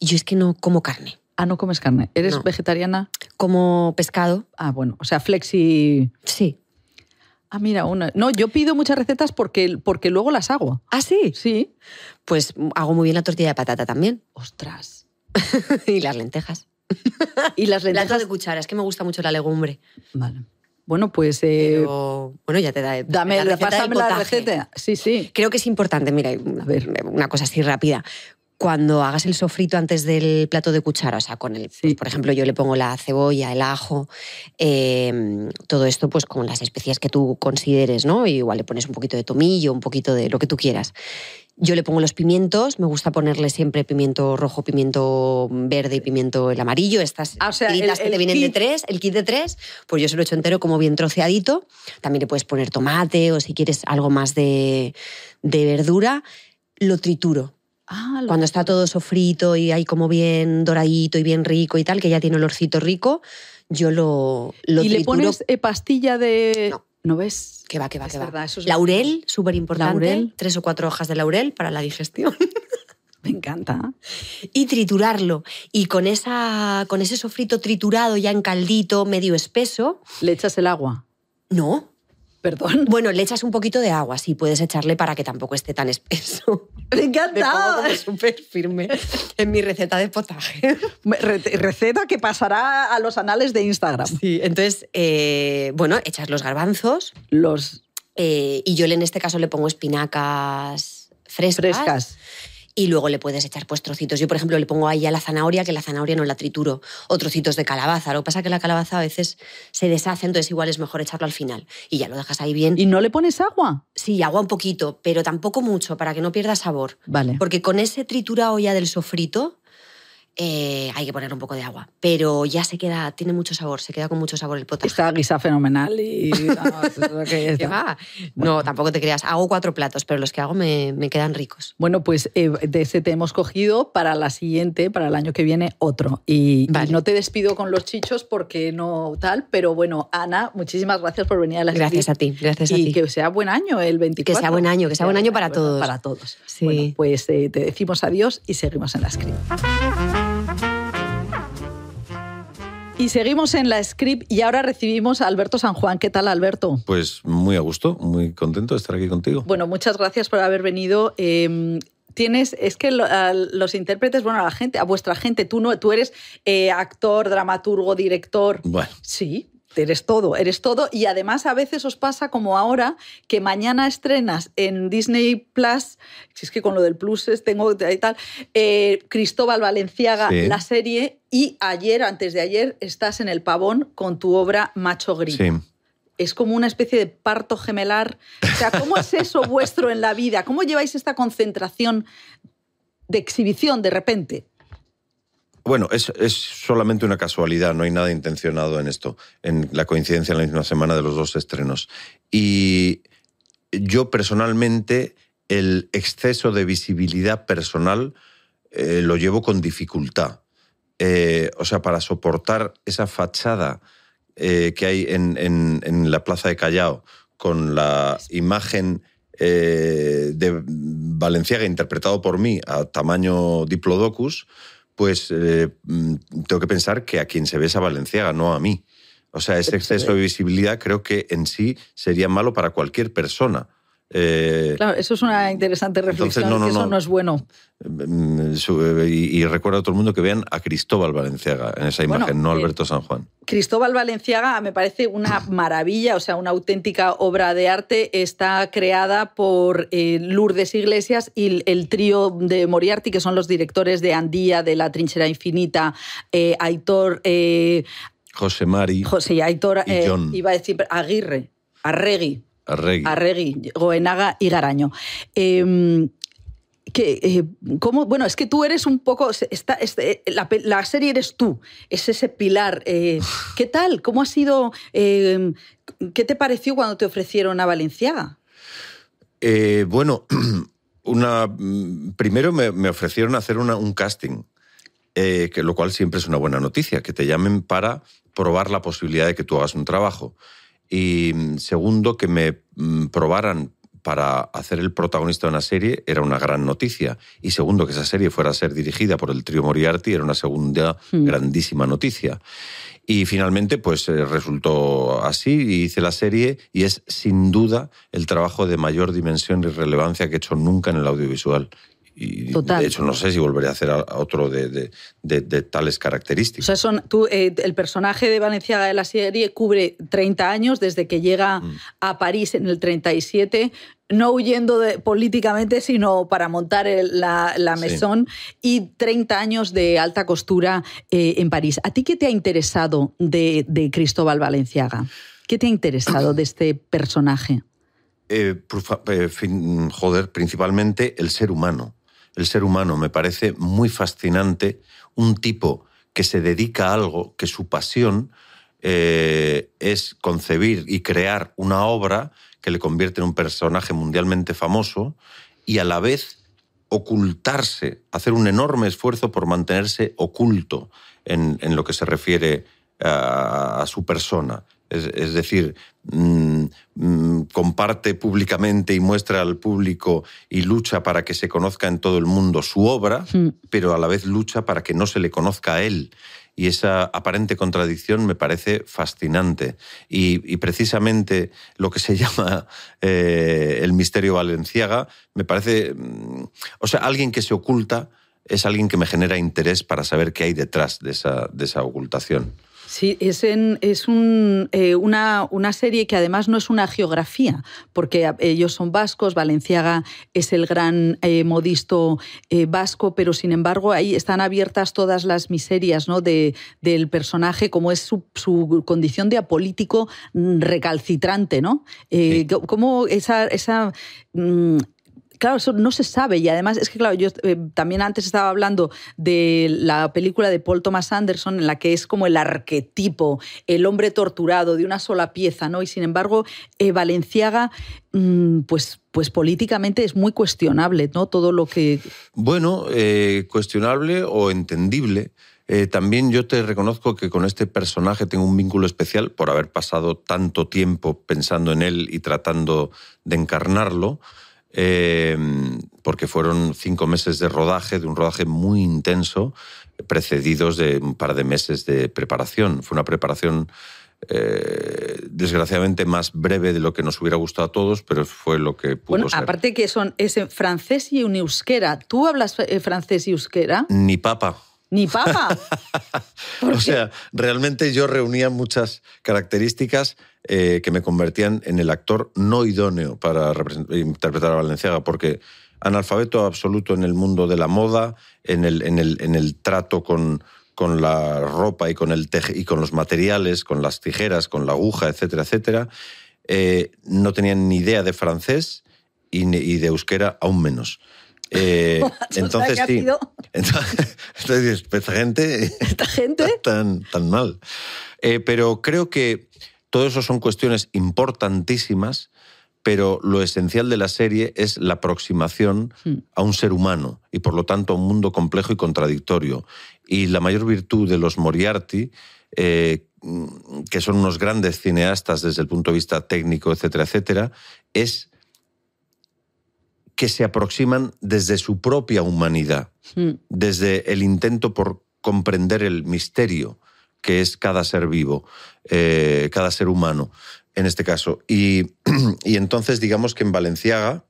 Yo es que no como carne. Ah, no comes carne. ¿Eres No. vegetariana? Como pescado. Ah, bueno, o sea, flexi. Sí. Ah, mira, una. No, yo pido muchas recetas porque, porque luego las hago. ¿Ah, sí? Sí. Pues hago muy bien la tortilla de patata también. Ostras. y las lentejas. Y las Plato lentejas. de cuchara, es que me gusta mucho la legumbre. Vale. Bueno, pues. eh, Pero, bueno, ya te da. dame, la receta del pásame la receta. Sí, sí. Creo que es importante, mira, A ver. una cosa así rápida. Cuando hagas el sofrito antes del plato de cuchara, o sea, con el, Sí. pues, por ejemplo, yo le pongo la cebolla, el ajo, eh, todo esto, pues con las especias que tú consideres, ¿no? Y igual le pones un poquito de tomillo, un poquito de lo que tú quieras. Yo le pongo los pimientos, me gusta ponerle siempre pimiento rojo, pimiento verde y pimiento el amarillo, estas Ah, o sea, tiritas el- que te vienen de tres, el kit de tres, pues yo se lo echo entero como bien troceadito. También le puedes poner tomate o si quieres algo más de, de verdura, lo trituro. Ah, lo- Cuando está todo sofrito y hay como bien doradito y bien rico y tal, que ya tiene olorcito rico, yo lo, lo ¿Y le pones eh, pastilla de.? No. ¿No ves? Que va, que va, Es que va. verdad, eso es laurel, súper importante. Laurel. Tres o cuatro hojas de laurel para la digestión. Me encanta. y triturarlo. Y con, esa, con ese sofrito triturado ya en caldito, medio espeso, Le echas el agua. no. Perdón. Bueno, le echas un poquito de agua, sí, puedes echarle para que tampoco esté tan espeso. Me encanta. súper firme en mi receta de potaje. Re- Receta que pasará a los anales de Instagram. Sí, entonces, eh, bueno, echas los garbanzos Los eh, y yo en este caso le pongo espinacas frescas. frescas. Y luego le puedes echar pues trocitos. Yo, por ejemplo, le pongo ahí a la zanahoria, que la zanahoria no la trituro, o trocitos de calabaza. Lo que pasa es que la calabaza a veces se deshace, entonces igual es mejor echarlo al final. Y ya lo dejas ahí bien. ¿Y no le pones agua? Sí, agua un poquito, pero tampoco mucho, para que no pierda sabor. Vale. Porque con ese triturado ya del sofrito eh, hay que poner un poco de agua. Pero ya se queda, tiene mucho sabor, se queda con mucho sabor el potaje. Está guisa fenomenal y... que ¿Qué va? No, tampoco te creas. Hago cuatro platos, pero los que hago me, me quedan ricos. Bueno, pues eh, de ese te hemos cogido para la siguiente, para el año que viene, otro. Y, y no te despido con los chichos porque no tal, pero bueno, Ana, muchísimas gracias por venir a la Gracias a ti, gracias a Y ti. que sea buen año el 24. Que sea buen año, que sea buen año para todos. Para todos. Sí. Bueno, pues eh, te decimos adiós y seguimos en la script. Y seguimos en la script y ahora recibimos a Alberto San Juan. ¿Qué tal, Alberto? Pues muy a gusto, muy contento de estar aquí contigo. Bueno, muchas gracias por haber venido. Eh, tienes, es que lo- a los intérpretes, bueno, a la gente, a vuestra gente, tú no, tú eres eh, actor, dramaturgo, director. Bueno, Sí, eres todo, eres todo. Y además a veces os pasa como ahora que mañana estrenas en Disney Plus, si es que con lo del Plus tengo y tal, eh, Cristóbal Valenciaga, Sí. la serie, y ayer, antes de ayer, estás en el pavón con tu obra Macho Gris sí. es como una especie de parto gemelar. O sea, ¿cómo es eso vuestro en la vida? ¿Cómo lleváis esta concentración de exhibición de repente? Bueno, es, es solamente una casualidad, no hay nada intencionado en esto, en la coincidencia en la misma semana de los dos estrenos. Y yo personalmente el exceso de visibilidad personal eh, lo llevo con dificultad. Eh, o sea, para soportar esa fachada eh, que hay en, en- la plaza de Callao con la imagen de Valenciaga interpretado por mí a tamaño diplodocus, pues eh, mm, tengo que pensar que a quien se ve es a Valenciaga, no a mí. O sea, ese exceso de visibilidad creo que en sí sería malo para cualquier persona. Eh, Claro, eso es una interesante Entonces, reflexión, no, no, que eso no. es bueno. mm, su- y, y recuerdo a todo el mundo que vean a Cristóbal Valenciaga en esa Bueno, imagen, no a eh, Alberto San Juan. Cristóbal Valenciaga me parece una maravilla, o sea, una auténtica obra de arte. Está creada por eh, Lourdes Iglesias y el, el trío de Moriarty, que son los directores de Andía, de La Trinchera Infinita, eh, Aitor, eh, José Mari José y Aitor, Y eh, John. iba a decir Aguirre, Arregui. Arregui. Arregui, Goenaga y Garaño. Eh, que, eh, ¿cómo? Bueno, es que tú eres un poco. Esta, este, la, serie eres tú, es ese pilar. Eh, ¿Qué tal? ¿Cómo ha sido? eh, ¿Qué te pareció cuando te ofrecieron a Valenciaga? Eh, bueno, una, mm, primero me, me ofrecieron hacer una- un casting, eh, que, lo cual siempre es una buena noticia, que te llamen para probar la posibilidad de que tú hagas un trabajo. Y mm, segundo, que me mm, probaran para hacer el protagonista de una serie era una gran noticia. Y segundo, que esa serie fuera a ser dirigida por el trío Moriarty era una segunda Hmm. grandísima noticia. Y finalmente, pues eh, resultó así, y hice la serie y es sin duda el trabajo de mayor dimensión y relevancia que he hecho nunca en el audiovisual. Y Total. de hecho no sé si volveré a hacer a- otro de, de- de- de tales O características. sea, son, tú, eh, el personaje de Valenciaga de la serie cubre 30 años desde que llega Mm. a París en el 37, no huyendo de- políticamente, sino para montar el- la, la Sí. mesón, y 30 años de alta costura eh, en París. ¿A ti qué te ha interesado de, de Cristóbal Valenciaga? ¿Qué te ha interesado de este personaje? Eh, joder, principalmente el ser humano. El ser humano me parece muy fascinante, un tipo que se dedica a algo, que su pasión eh, es concebir y crear una obra que le convierte en un personaje mundialmente famoso y a la vez ocultarse, hacer un enorme esfuerzo por mantenerse oculto en, en lo que se refiere a, a su persona. Es, es decir, mm, mm, comparte públicamente y muestra al público y lucha para que se conozca en todo el mundo su obra, pero a la vez lucha para que no se le conozca a él. Y esa aparente contradicción me parece fascinante. Y, y precisamente lo que se llama eh, el misterio Valenciaga me parece... mm, O sea, alguien que se oculta es alguien que me genera interés para saber qué hay detrás de esa, de esa ocultación. Sí, es, en- es un, eh, una, una serie que además no es una geografía, porque ellos son vascos, Valenciaga es el gran eh, modisto eh, vasco, pero sin embargo ahí están abiertas todas las miserias ¿no? de, del personaje, como es su, su condición de apolítico mm, recalcitrante, ¿no? Eh, Sí. Cómo esa... esa mm, Claro, eso no se sabe y además es que, claro, yo eh, también antes estaba hablando de la película de Paul Thomas Anderson en la que es como el arquetipo, el hombre torturado de una sola pieza, ¿no? Y sin embargo, eh, Valenciaga, mm, pues, pues políticamente es muy cuestionable, ¿no? Todo lo que... Bueno, eh, cuestionable o entendible. Eh, también yo te reconozco que con este personaje tengo un vínculo especial por haber pasado tanto tiempo pensando en él y tratando de encarnarlo, eh, porque fueron cinco meses de rodaje, de un rodaje muy intenso, precedidos de un par de meses de preparación. Fue una preparación eh, desgraciadamente más breve de lo que nos hubiera gustado a todos, pero fue lo que pudo Bueno, ser. aparte que son es en francés y en euskera. ¿Tú hablas eh, francés y euskera? Ni papa. Ni papa. ¿Por O sea, realmente yo reunía muchas características eh, que me convertían en el actor no idóneo para interpretar a Valenciaga, porque analfabeto absoluto en el mundo de la moda, en el, en el, en el trato con, con la ropa y con, el teje- y con los materiales, con las tijeras, con la aguja, etcétera, etcétera, eh, no tenían ni idea de francés y, y de euskera aún menos. Eh, entonces, sí. sido Entonces, entonces dices, esta gente esta gente... tan, tan mal. Eh, pero creo que todo eso son cuestiones importantísimas pero lo esencial de la serie es la aproximación Hmm. a un ser humano y por lo tanto a un mundo complejo y contradictorio. Y la mayor virtud de los Moriarty, eh, que son unos grandes cineastas desde el punto de vista técnico, etcétera, etcétera, es que se aproximan desde su propia humanidad, Mm. desde el intento por comprender el misterio que es cada ser vivo, eh, cada ser humano, en este caso. Y, y entonces, digamos que en Valenciaga,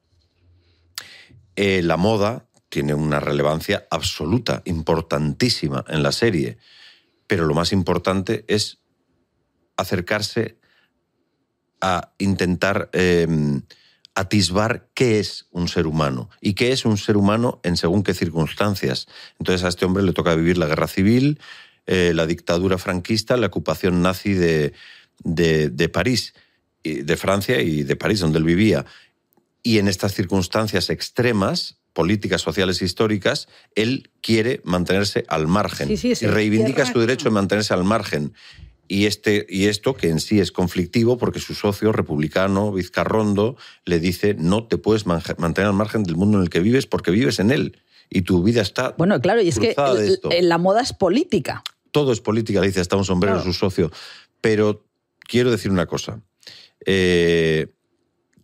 eh, la moda tiene una relevancia absoluta, importantísima en la serie, pero lo más importante es acercarse a intentar eh, atisbar qué es un ser humano y qué es un ser humano en según qué circunstancias. Entonces a este hombre le toca vivir la guerra civil, eh, la dictadura franquista, la ocupación nazi de, de, de París, de Francia y de París, donde él vivía. Y en estas circunstancias extremas, políticas, sociales e históricas, él quiere mantenerse al margen Sí, sí, se y reivindica su derecho de mantenerse al margen. Y, este, y esto, que en sí es conflictivo, porque su socio republicano, Vizcarrondo, le dice, no te puedes mantener al margen del mundo en el que vives porque vives en él. Y tu vida está... Bueno, claro, y es que el- la moda es política. Todo es política, le dice hasta un sombrero Claro. su socio. Pero quiero decir una cosa. eh,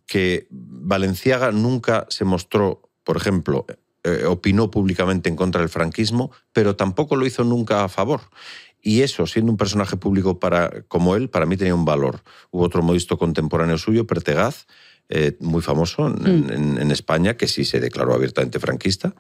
que Valenciaga nunca se mostró, por ejemplo, eh, opinó públicamente en contra del franquismo, pero tampoco lo hizo nunca a favor. Y eso, siendo un personaje público para, como él, para mí tenía un valor. Hubo otro modisto contemporáneo suyo, Pertegaz, eh, muy famoso en, Mm. en- en España, que sí se declaró abiertamente franquista.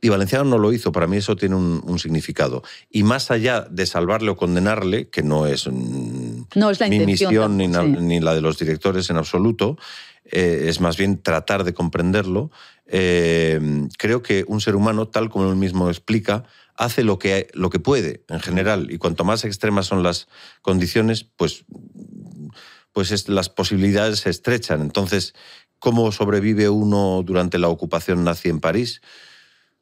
Y Valenciaga no lo hizo, para mí eso tiene un, un significado. Y más allá de salvarle o condenarle, que no es mm, No es la mi intención. misión sí. ni la de los directores en absoluto, eh, es más bien tratar de comprenderlo. Eh, creo que un ser humano, tal como él mismo explica, hace lo que, lo que puede en general y cuanto más extremas son las condiciones, pues, pues es- las posibilidades se estrechan. Entonces, ¿cómo sobrevive uno durante la ocupación nazi en París?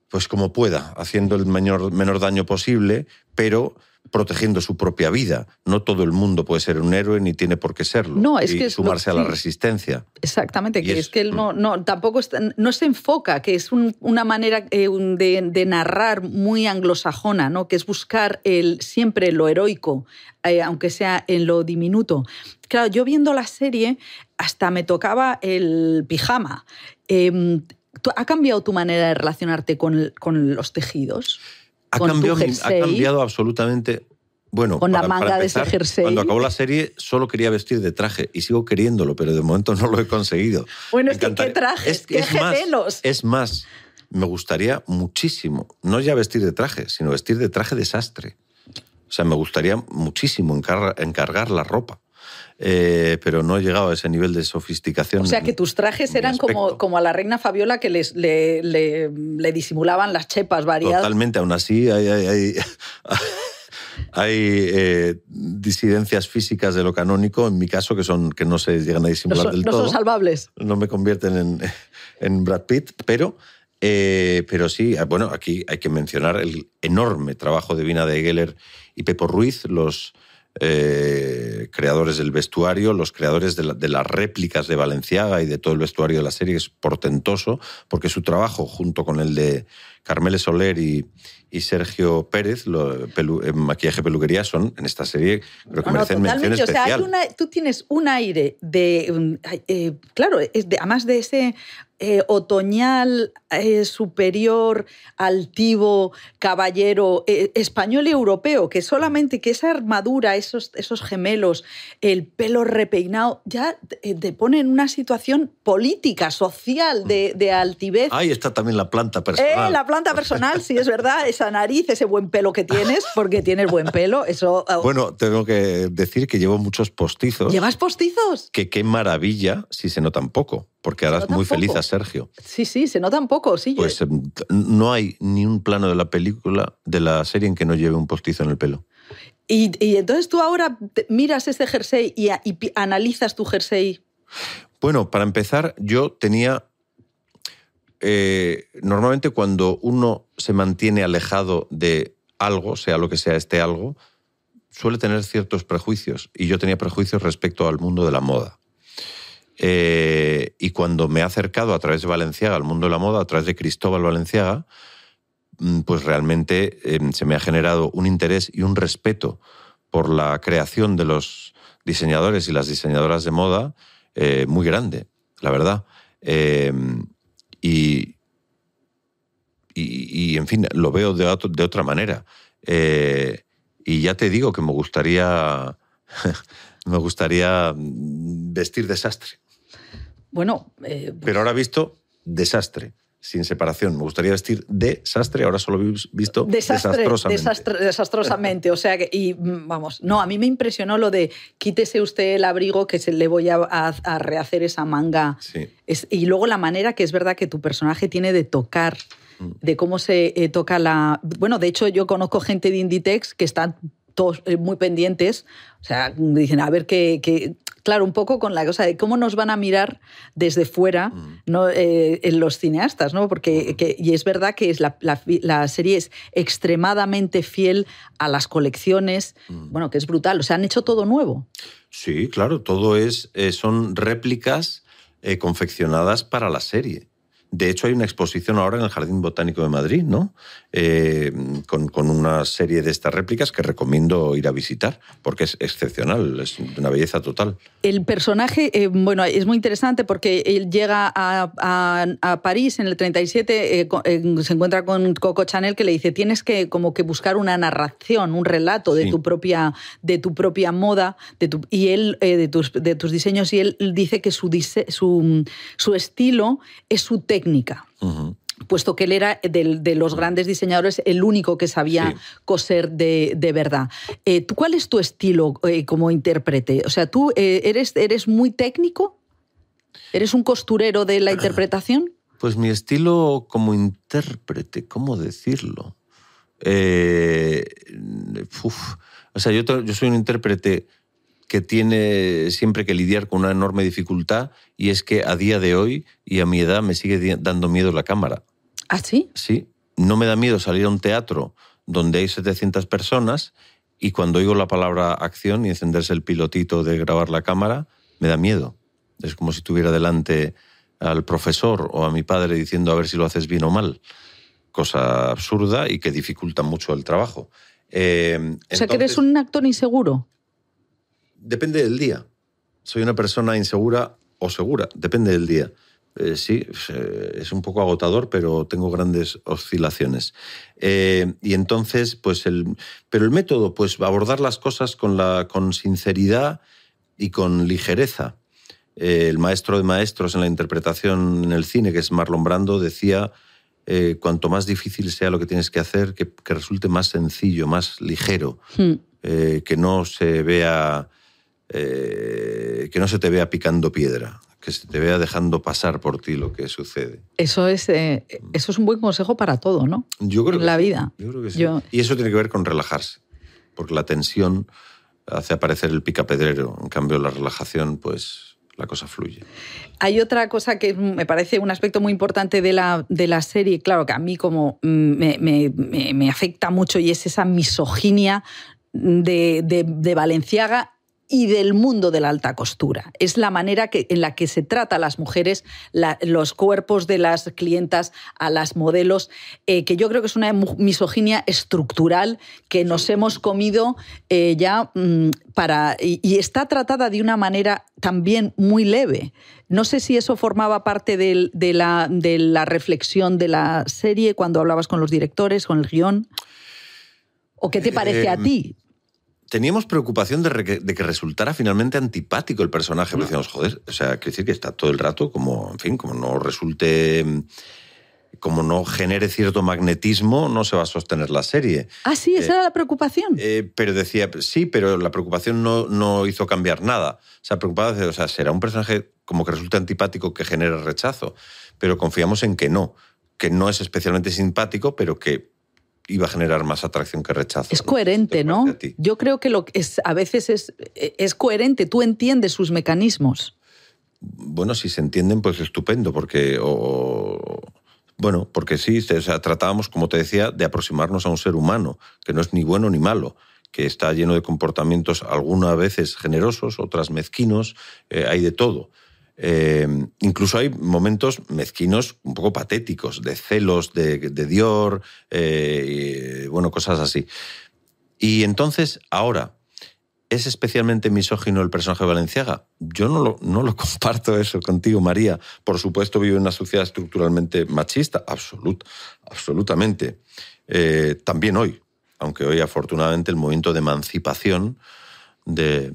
Pues como pueda, haciendo el menor, menor daño posible, pero protegiendo su propia vida. No todo el mundo puede ser un héroe ni tiene por qué serlo. No, es y que es lo- sumarse a la resistencia. Exactamente, que es- es, que él no, no, tampoco está- no se enfoca, que es un- una manera eh, de, de narrar muy anglosajona, ¿no? que es buscar el, siempre lo heroico, eh, aunque sea en lo diminuto. Claro, yo viendo la serie hasta me tocaba el pijama. Eh, ¿tú- ¿Ha cambiado tu manera de relacionarte con, con los tejidos? Ha Con tu cambiado, ha absolutamente. Bueno, Con la para manga de ese jersey. Cuando acabó la serie solo quería vestir de traje y sigo queriéndolo, pero de momento no lo he conseguido. Bueno, Me es que qué trajes, Es- qué es más. Es más, me gustaría muchísimo, no ya vestir de traje, sino vestir de traje desastre. O sea, me gustaría muchísimo encargar, encargar la ropa. Eh, pero no he llegado a ese nivel de sofisticación. O sea, que tus trajes eran como, como a la reina Fabiola que les, le, le- le disimulaban las chepas variadas. Totalmente, aún así hay, hay, hay- hay, eh, disidencias físicas de lo canónico, en mi caso, que, son, que no se llegan a No disimular son, del no todo. son salvables. no me convierten en, en Brad Pitt, pero, eh, pero sí, bueno, aquí hay que mencionar el enorme trabajo de Vina de Geller y Pepo Ruiz, los eh, creadores del vestuario, los creadores de, la- de las réplicas de Valenciaga y de todo el vestuario de la serie, es portentoso, porque su trabajo, junto con el de Carmele Soler y, y Sergio Pérez, lo, pelu- en maquillaje peluquería, son en esta serie, creo que No, no, merecen mención totalmente. O sea, hay especial. una- tú tienes un aire de. um, eh, claro, es de- además de ese eh, otoñal eh, superior, altivo, caballero, eh, español y europeo, que solamente que esa armadura, esos, esos gemelos, el pelo repeinado, ya te, pone en una situación política, social, de, de altivez. Ahí está también la planta personal. la planta personal, sí, es verdad, esa nariz, ese buen pelo que tienes, porque tienes buen pelo, eso... eh, Bueno, tengo que decir que llevo muchos postizos. ¿Llevas postizos? Que qué maravilla si se notan poco, porque harás notan muy feliz a Sergio. Sí, sí, se nota un poco, sí. Pues em, t- no hay ni un plano de la película, de la serie en que no lleve un postizo en el pelo. y, y entonces tú ahora miras ese jersey y, a- y pi- analizas tu jersey. Bueno, para empezar, yo tenía. eh, normalmente cuando uno se mantiene alejado de algo, sea lo que sea este algo, suele tener ciertos prejuicios. Y yo tenía prejuicios respecto al mundo de la moda. Eh, y cuando me he acercado a través de Valenciaga al mundo de la moda, a través de Cristóbal Valenciaga, mm, pues realmente eh, se me ha generado un interés y un respeto por la creación de los diseñadores y las diseñadoras de moda eh, muy grande, la verdad. y, y, en fin, lo veo de, de otra manera. y ya te digo que me gustaría, me gustaría vestir desastre. Bueno. Eh, pues Pero ahora visto desastre sin separación. Me gustaría vestir desastre, ahora solo he visto desastre, desastrosamente. desastrosamente. O sea que, y vamos, no, a mí me impresionó lo de quítese usted el abrigo que se le voy a, rehacer esa manga. Sí. y luego la manera que es verdad que tu personaje tiene de tocar, mm. de cómo se eh, toca la. Bueno, de hecho, yo conozco gente de Inditex que están todos eh, muy pendientes, o sea, dicen, a ver qué, claro, un poco con la cosa de cómo nos van a mirar desde fuera mm. ¿no? Eh, en los cineastas, ¿no? Porque, mm. y es verdad que es la, serie es extremadamente fiel a las colecciones, mm. bueno, que es brutal, o sea, han hecho todo nuevo. Sí, claro, todo es, eh, son réplicas confeccionadas para la serie. De hecho, hay una exposición ahora en el Jardín Botánico de Madrid, ¿no? Eh, con, una serie de estas réplicas que recomiendo ir a visitar, porque es excepcional, es una belleza total. El personaje, eh, bueno, es muy interesante porque él llega a, París en el 37, eh, se encuentra con Coco Chanel que le dice, tienes que como que buscar una narración, un relato de, tu, propia, de tu propia moda de tu, y él, de, tus, de tus diseños, y él dice que su, su, su estilo es su técnica Puesto que él era de, los grandes diseñadores el único que sabía coser de, verdad. Eh, ¿Cuál es tu estilo eh, como intérprete? O sea, ¿tú eh, eres, eres muy técnico? ¿Eres un costurero de la interpretación? Pues mi estilo como intérprete, ¿cómo decirlo? o sea, yo, yo soy un intérprete que tiene siempre que lidiar con una enorme dificultad y es que a día de hoy y a mi edad me sigue dando miedo la cámara. ¿Ah, sí? Sí, no me da miedo salir a un teatro donde hay 700 personas y cuando oigo la palabra acción y encenderse el pilotito de grabar la cámara, me da miedo. Es como si tuviera delante al profesor o a mi padre diciendo a ver si lo haces bien o mal. Cosa absurda y que dificulta mucho el trabajo. Eh, o sea, que eres un actor inseguro depende del día. Soy una persona insegura o segura, depende del día. Eh, sí, eh, es un poco agotador, pero tengo grandes oscilaciones. Eh, y entonces, pues el. Pero el método, pues abordar las cosas con, la, con sinceridad y con ligereza. el maestro de maestros en la interpretación en el cine, que es Marlon Brando, decía. cuanto más difícil sea lo que tienes que hacer, que, resulte más sencillo, más ligero, hmm. que no se vea eh, que no se te vea picando piedra, que se te vea dejando pasar por ti lo que sucede. Eso es, eh, eso es un buen consejo para todo, ¿no? Yo creo en la vida. Yo creo que sí. Y eso tiene que ver con relajarse, porque la tensión hace aparecer el picapedrero, en cambio la relajación, pues la cosa fluye. Hay otra cosa que me parece un aspecto muy importante de la, de la serie, claro que a mí como me, me, me afecta mucho y es esa misoginia de, de, de Valenciaga y del mundo de la alta costura. Es la manera que, en la que se trata a las mujeres, los cuerpos de las clientas, a las modelos, eh, que yo creo que es una misoginia estructural que nos hemos comido eh, ya mm, para. Y, está tratada de una manera también muy leve. No sé si eso formaba parte de, la, de la reflexión de la serie cuando hablabas con los directores, con el guion. ¿O qué te parece a em, ti? Teníamos preocupación de, que resultara finalmente antipático el personaje. Decíamos, joder, o sea, quiere decir que está todo el rato como, en fin, como no resulte como no genere cierto magnetismo, no se va a sostener la serie. Ah, sí, esa eh, era la preocupación. Eh, pero decía, sí, pero la preocupación no, no hizo cambiar nada. O sea, preocupaba, o sea, será un personaje como que resulte antipático que genere rechazo. Pero confiamos en que no, que no es especialmente simpático, pero que iba a generar más atracción que rechazo. Es coherente, ¿no? Yo creo que lo es, a veces es, es coherente, tú entiendes sus mecanismos. Bueno, si se entienden, pues estupendo, porque... bueno, porque sí, o sea, tratábamos, como te decía, de aproximarnos a un ser humano, que no es ni bueno ni malo, que está lleno de comportamientos, algunas veces generosos, otras mezquinos, eh, hay de todo. Eh, incluso hay momentos mezquinos un poco patéticos, de celos de, Dior, eh, bueno, cosas así. Y entonces, ahora, ¿es especialmente misógino el personaje de Valenciaga? Yo no lo, no lo comparto eso contigo, María. Por supuesto, vive en una sociedad estructuralmente machista, absolut, absolutamente. Eh, también hoy, aunque hoy afortunadamente el movimiento de emancipación de,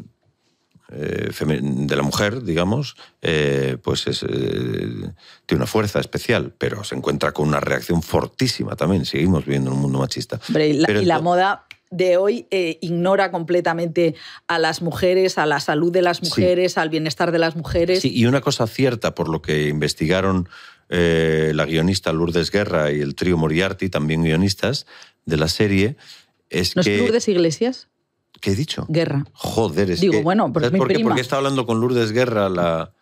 eh, de la mujer, digamos, eh, pues es, tiene una fuerza especial, pero se encuentra con una reacción fortísima también. Seguimos viviendo en un mundo machista. y la, moda de hoy ignora completamente a las mujeres, a la salud de las mujeres, al bienestar de las mujeres. Sí, y una cosa cierta, por lo que investigaron la guionista Lourdes Guerra y el trío Moriarty, también guionistas, de la serie es ¿No que... es Lourdes Iglesias? ¿Qué he dicho? Guerra. Joder, es Digo, bueno, pero es mi por qué? prima. Porque estaba hablando con Lourdes Guerra, la...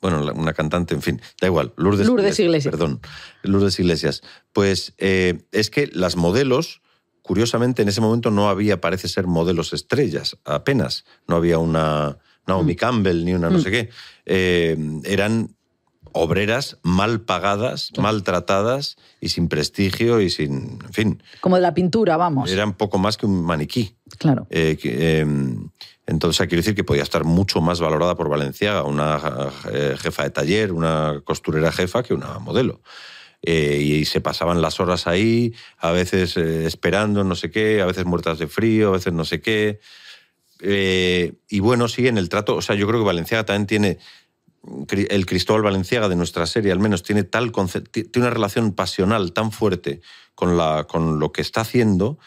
Bueno, una cantante, en fin, da igual. Lourdes, Lourdes Iglesias, Perdón, Lourdes Iglesias. Pues eh, es que las modelos, curiosamente, en ese momento no había, parece ser, modelos estrellas, apenas. No había una Naomi mm. Campbell ni una no mm. sé qué. Eh, eran obreras mal pagadas, maltratadas y sin prestigio y sin, en fin. Como de la pintura, vamos. Era un poco más que un maniquí. Claro. Eh, em, entonces, quiero decir que podía estar mucho más valorada por Valenciaga, una eh, jefa de taller, una costurera jefa, que una modelo. Eh, y se pasaban las horas ahí, a veces esperando no sé qué, a veces muertas de frío, a veces no sé qué. y bueno, sí, en el trato, o sea, yo creo que Valenciaga también tiene el Cristóbal Valenciaga de nuestra serie al menos tiene tal tiene una relación pasional tan fuerte con, la, con lo que está haciendo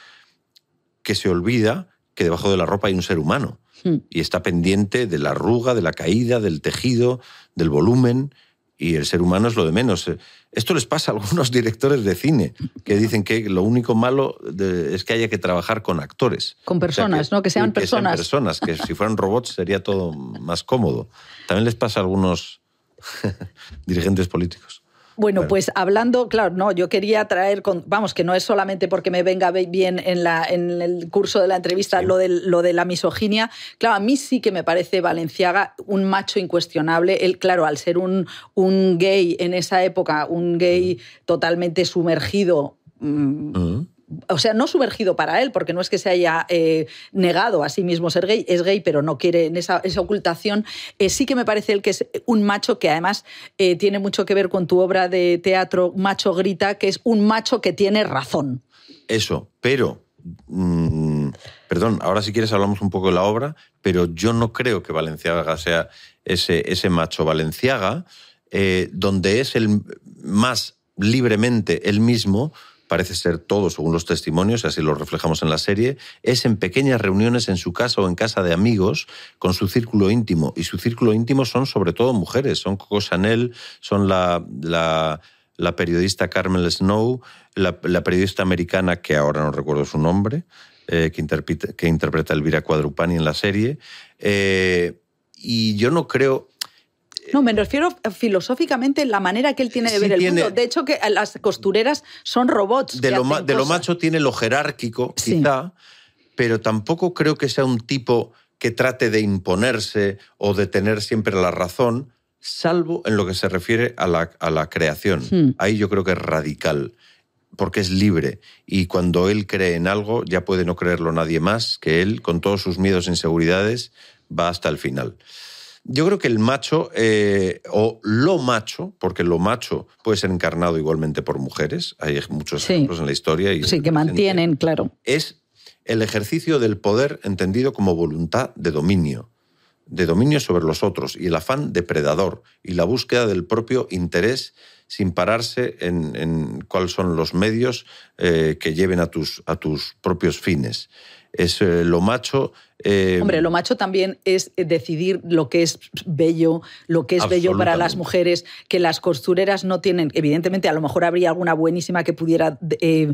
que se olvida que debajo de la ropa hay un ser humano hmm. y está pendiente de la arruga, de la caída, del tejido, del volumen y el ser humano es lo de menos. Esto les pasa a algunos directores de cine que dicen que lo único malo es que haya que trabajar con actores. Con personas, ¿no? Que sean personas. Que sean personas, que si fueran robots sería todo más cómodo. También les pasa a algunos dirigentes políticos. Bueno, pues hablando, claro, no, yo quería traer, vamos, que no es solamente porque me venga bien en, la, en el curso de la entrevista lo, de, lo de la misoginia, claro, a mí sí que me parece Valenciaga un macho incuestionable, él, claro, al ser un, un gay en esa época, un gay totalmente sumergido. Mm, o sea, no sumergido para él, porque no es que se haya eh, negado a sí mismo ser gay, es gay, pero no quiere en esa, ocultación. Eh, sí que me parece él que es un macho que además eh, tiene mucho que ver con tu obra de teatro Macho Grita, que es un macho que tiene razón. Eso, pero... Mm, perdón, ahora si quieres hablamos un poco de la obra, pero yo no creo que Valenciaga sea ese, ese macho Valenciaga, donde es el más libremente él mismo, parece ser todo según los testimonios, así lo reflejamos en la serie, es en pequeñas reuniones en su casa o en casa de amigos con su círculo íntimo. Y su círculo íntimo son sobre todo mujeres, son Coco Chanel, son la, la, periodista Carmel Snow, la, periodista americana, que ahora no recuerdo su nombre, eh, que, interpreta, que interpreta Elvira Cuadrupani en la serie. Eh, y yo no creo, no, me refiero filosóficamente la manera que él tiene de ver el mundo. De hecho, que las costureras son robots. De, lo, de lo, macho tiene lo jerárquico, quizá, pero tampoco creo que sea un tipo que trate de imponerse o de tener siempre la razón, salvo en lo que se refiere a la, a la creación. Hmm. Ahí yo creo que es radical porque es libre y cuando él cree en algo ya puede no creerlo nadie más que él, con todos sus miedos e inseguridades, va hasta el final. Yo creo que el macho, eh, o lo macho, porque lo macho puede ser encarnado igualmente por mujeres, hay muchos ejemplos en la historia. Y sí, que mantienen, claro. Es el ejercicio del poder entendido como voluntad de dominio, de dominio sobre los otros, y el afán depredador, y la búsqueda del propio interés sin pararse en, cuáles son los medios eh, que lleven a tus, a tus propios fines. Es eh, lo macho eh, Hombre, lo macho también es eh, decidir lo que es bello, lo que es bello para las mujeres, que las costureras no tienen. Evidentemente, a lo mejor habría alguna buenísima que pudiera eh,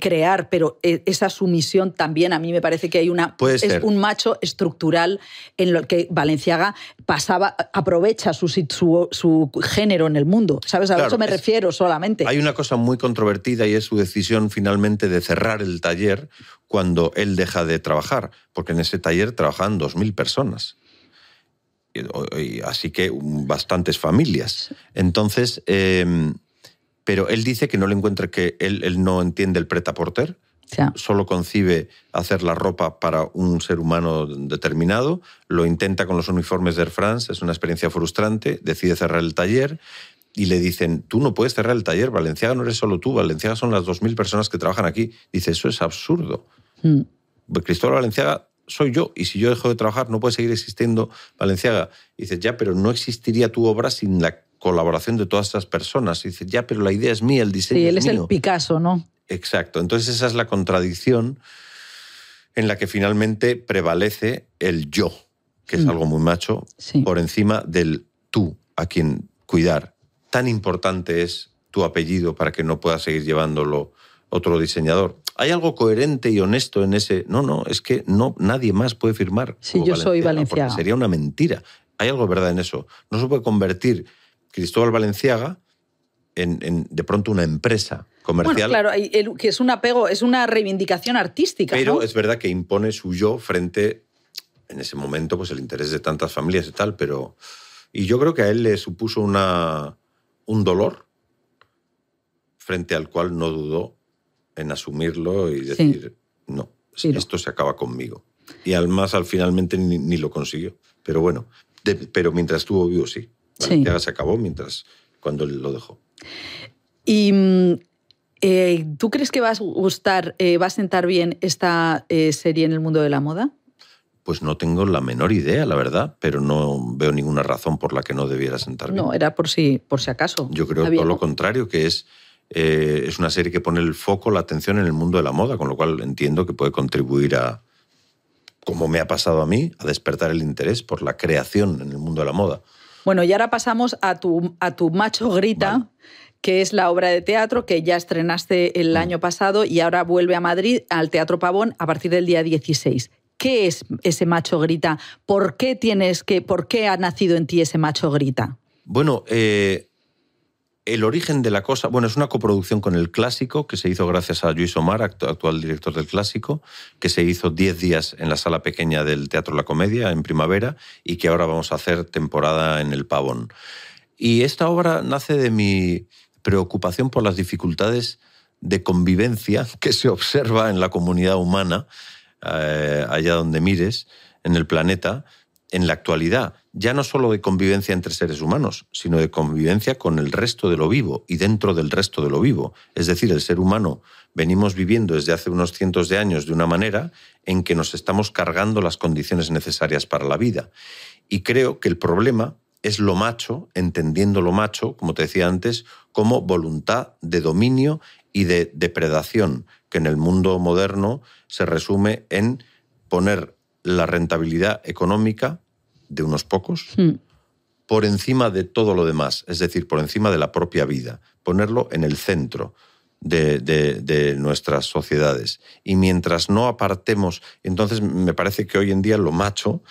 crear, pero esa sumisión también a mí me parece que hay una. es un macho estructural en lo que Valenciaga pasaba, aprovecha su, su, género en el mundo. ¿Sabes? A eso me refiero solamente. Hay una cosa muy controvertida y es su decisión finalmente de cerrar el taller cuando él deja de trabajar, porque en ese taller trabajaban 2.000 personas. así que bastantes familias. Entonces, em, pero él dice que no le encuentra que él, él no entiende el pretaporter, solo concibe hacer la ropa para un ser humano determinado, lo intenta con los uniformes de Air France, es una experiencia frustrante, decide cerrar el taller y le dicen, tú no puedes cerrar el taller, Valenciaga no eres solo tú, Valenciaga son las 2.000 personas que trabajan aquí. Dice, eso es absurdo. Mm. Cristóbal Valenciaga soy yo y si yo dejo de trabajar no puede seguir existiendo Valenciaga. dice, ya, pero no existiría tu obra sin la colaboración de todas estas personas. dice, ya, pero la idea es mía, el diseño sí, él es el Picasso, ¿no? Exacto. Entonces esa es la contradicción en la que finalmente prevalece el yo, que es mm. algo muy macho, por encima del tú, a quien cuidar. Tan importante es tu apellido para que no pueda seguir llevándolo otro diseñador. ¿Hay algo coherente y honesto en ese? No, no, es que no, nadie más puede firmar. Sí, yo soy Valenciaga. Sería una mentira. Hay algo de verdad en eso. No se puede convertir Cristóbal Valenciaga en, de pronto una empresa comercial. Bueno, claro, que es un apego, es una reivindicación artística. Pero es verdad que impone su yo frente, en ese momento, pues el interés de tantas familias y tal, pero. Y yo creo que a él le supuso una, un dolor frente al cual no dudó en asumirlo y decir, no, esto se acaba conmigo. Y además, al finalmente ni, lo consiguió. Pero bueno, pero mientras estuvo vivo, sí. ya se acabó mientras cuando él lo dejó. ¿Y eh, tú crees que va a gustar, eh, va a sentar bien esta eh, serie en el mundo de la moda? Pues no tengo la menor idea, la verdad, pero no veo ninguna razón por la que no debiera sentar bien. No, era por si, por si acaso. Yo creo todo lo contrario, que es, es una serie que pone el foco, la atención en el mundo de la moda, con lo cual entiendo que puede contribuir a, como me ha pasado a mí, a despertar el interés por la creación en el mundo de la moda. Bueno, y ahora pasamos a tu, a tu Macho Grita. que es la obra de teatro que ya estrenaste el mm. año pasado y ahora vuelve a Madrid al Teatro Pavón a partir del día 16. ¿Qué es ese macho grita? ¿Por qué tienes que, por qué ha nacido en ti ese macho grita? Bueno, eh, el origen de la cosa, bueno, es una coproducción con el Clásico que se hizo gracias a Luis Omar, actual director del Clásico, que se hizo 10 días en la sala pequeña del Teatro La Comedia en primavera y que ahora vamos a hacer temporada en el Pavón. Y esta obra nace de mi preocupación por las dificultades de convivencia que se observa en la comunidad humana, eh, allá donde mires, en el planeta, en la actualidad, ya no solo de convivencia entre seres humanos, sino de convivencia con el resto de lo vivo y dentro del resto de lo vivo. Es decir, el ser humano venimos viviendo desde hace unos cientos de años de una manera en que nos estamos cargando las condiciones necesarias para la vida. Y creo que el problema es lo macho, entendiendo lo macho, como te decía antes, como voluntad de dominio y de depredación, que en el mundo moderno se resume en poner la rentabilidad económica de unos pocos hmm. por encima de todo lo demás, es decir, por encima de la propia vida, ponerlo en el centro de, nuestras sociedades. Y mientras no apartemos, entonces me parece que hoy en día lo macho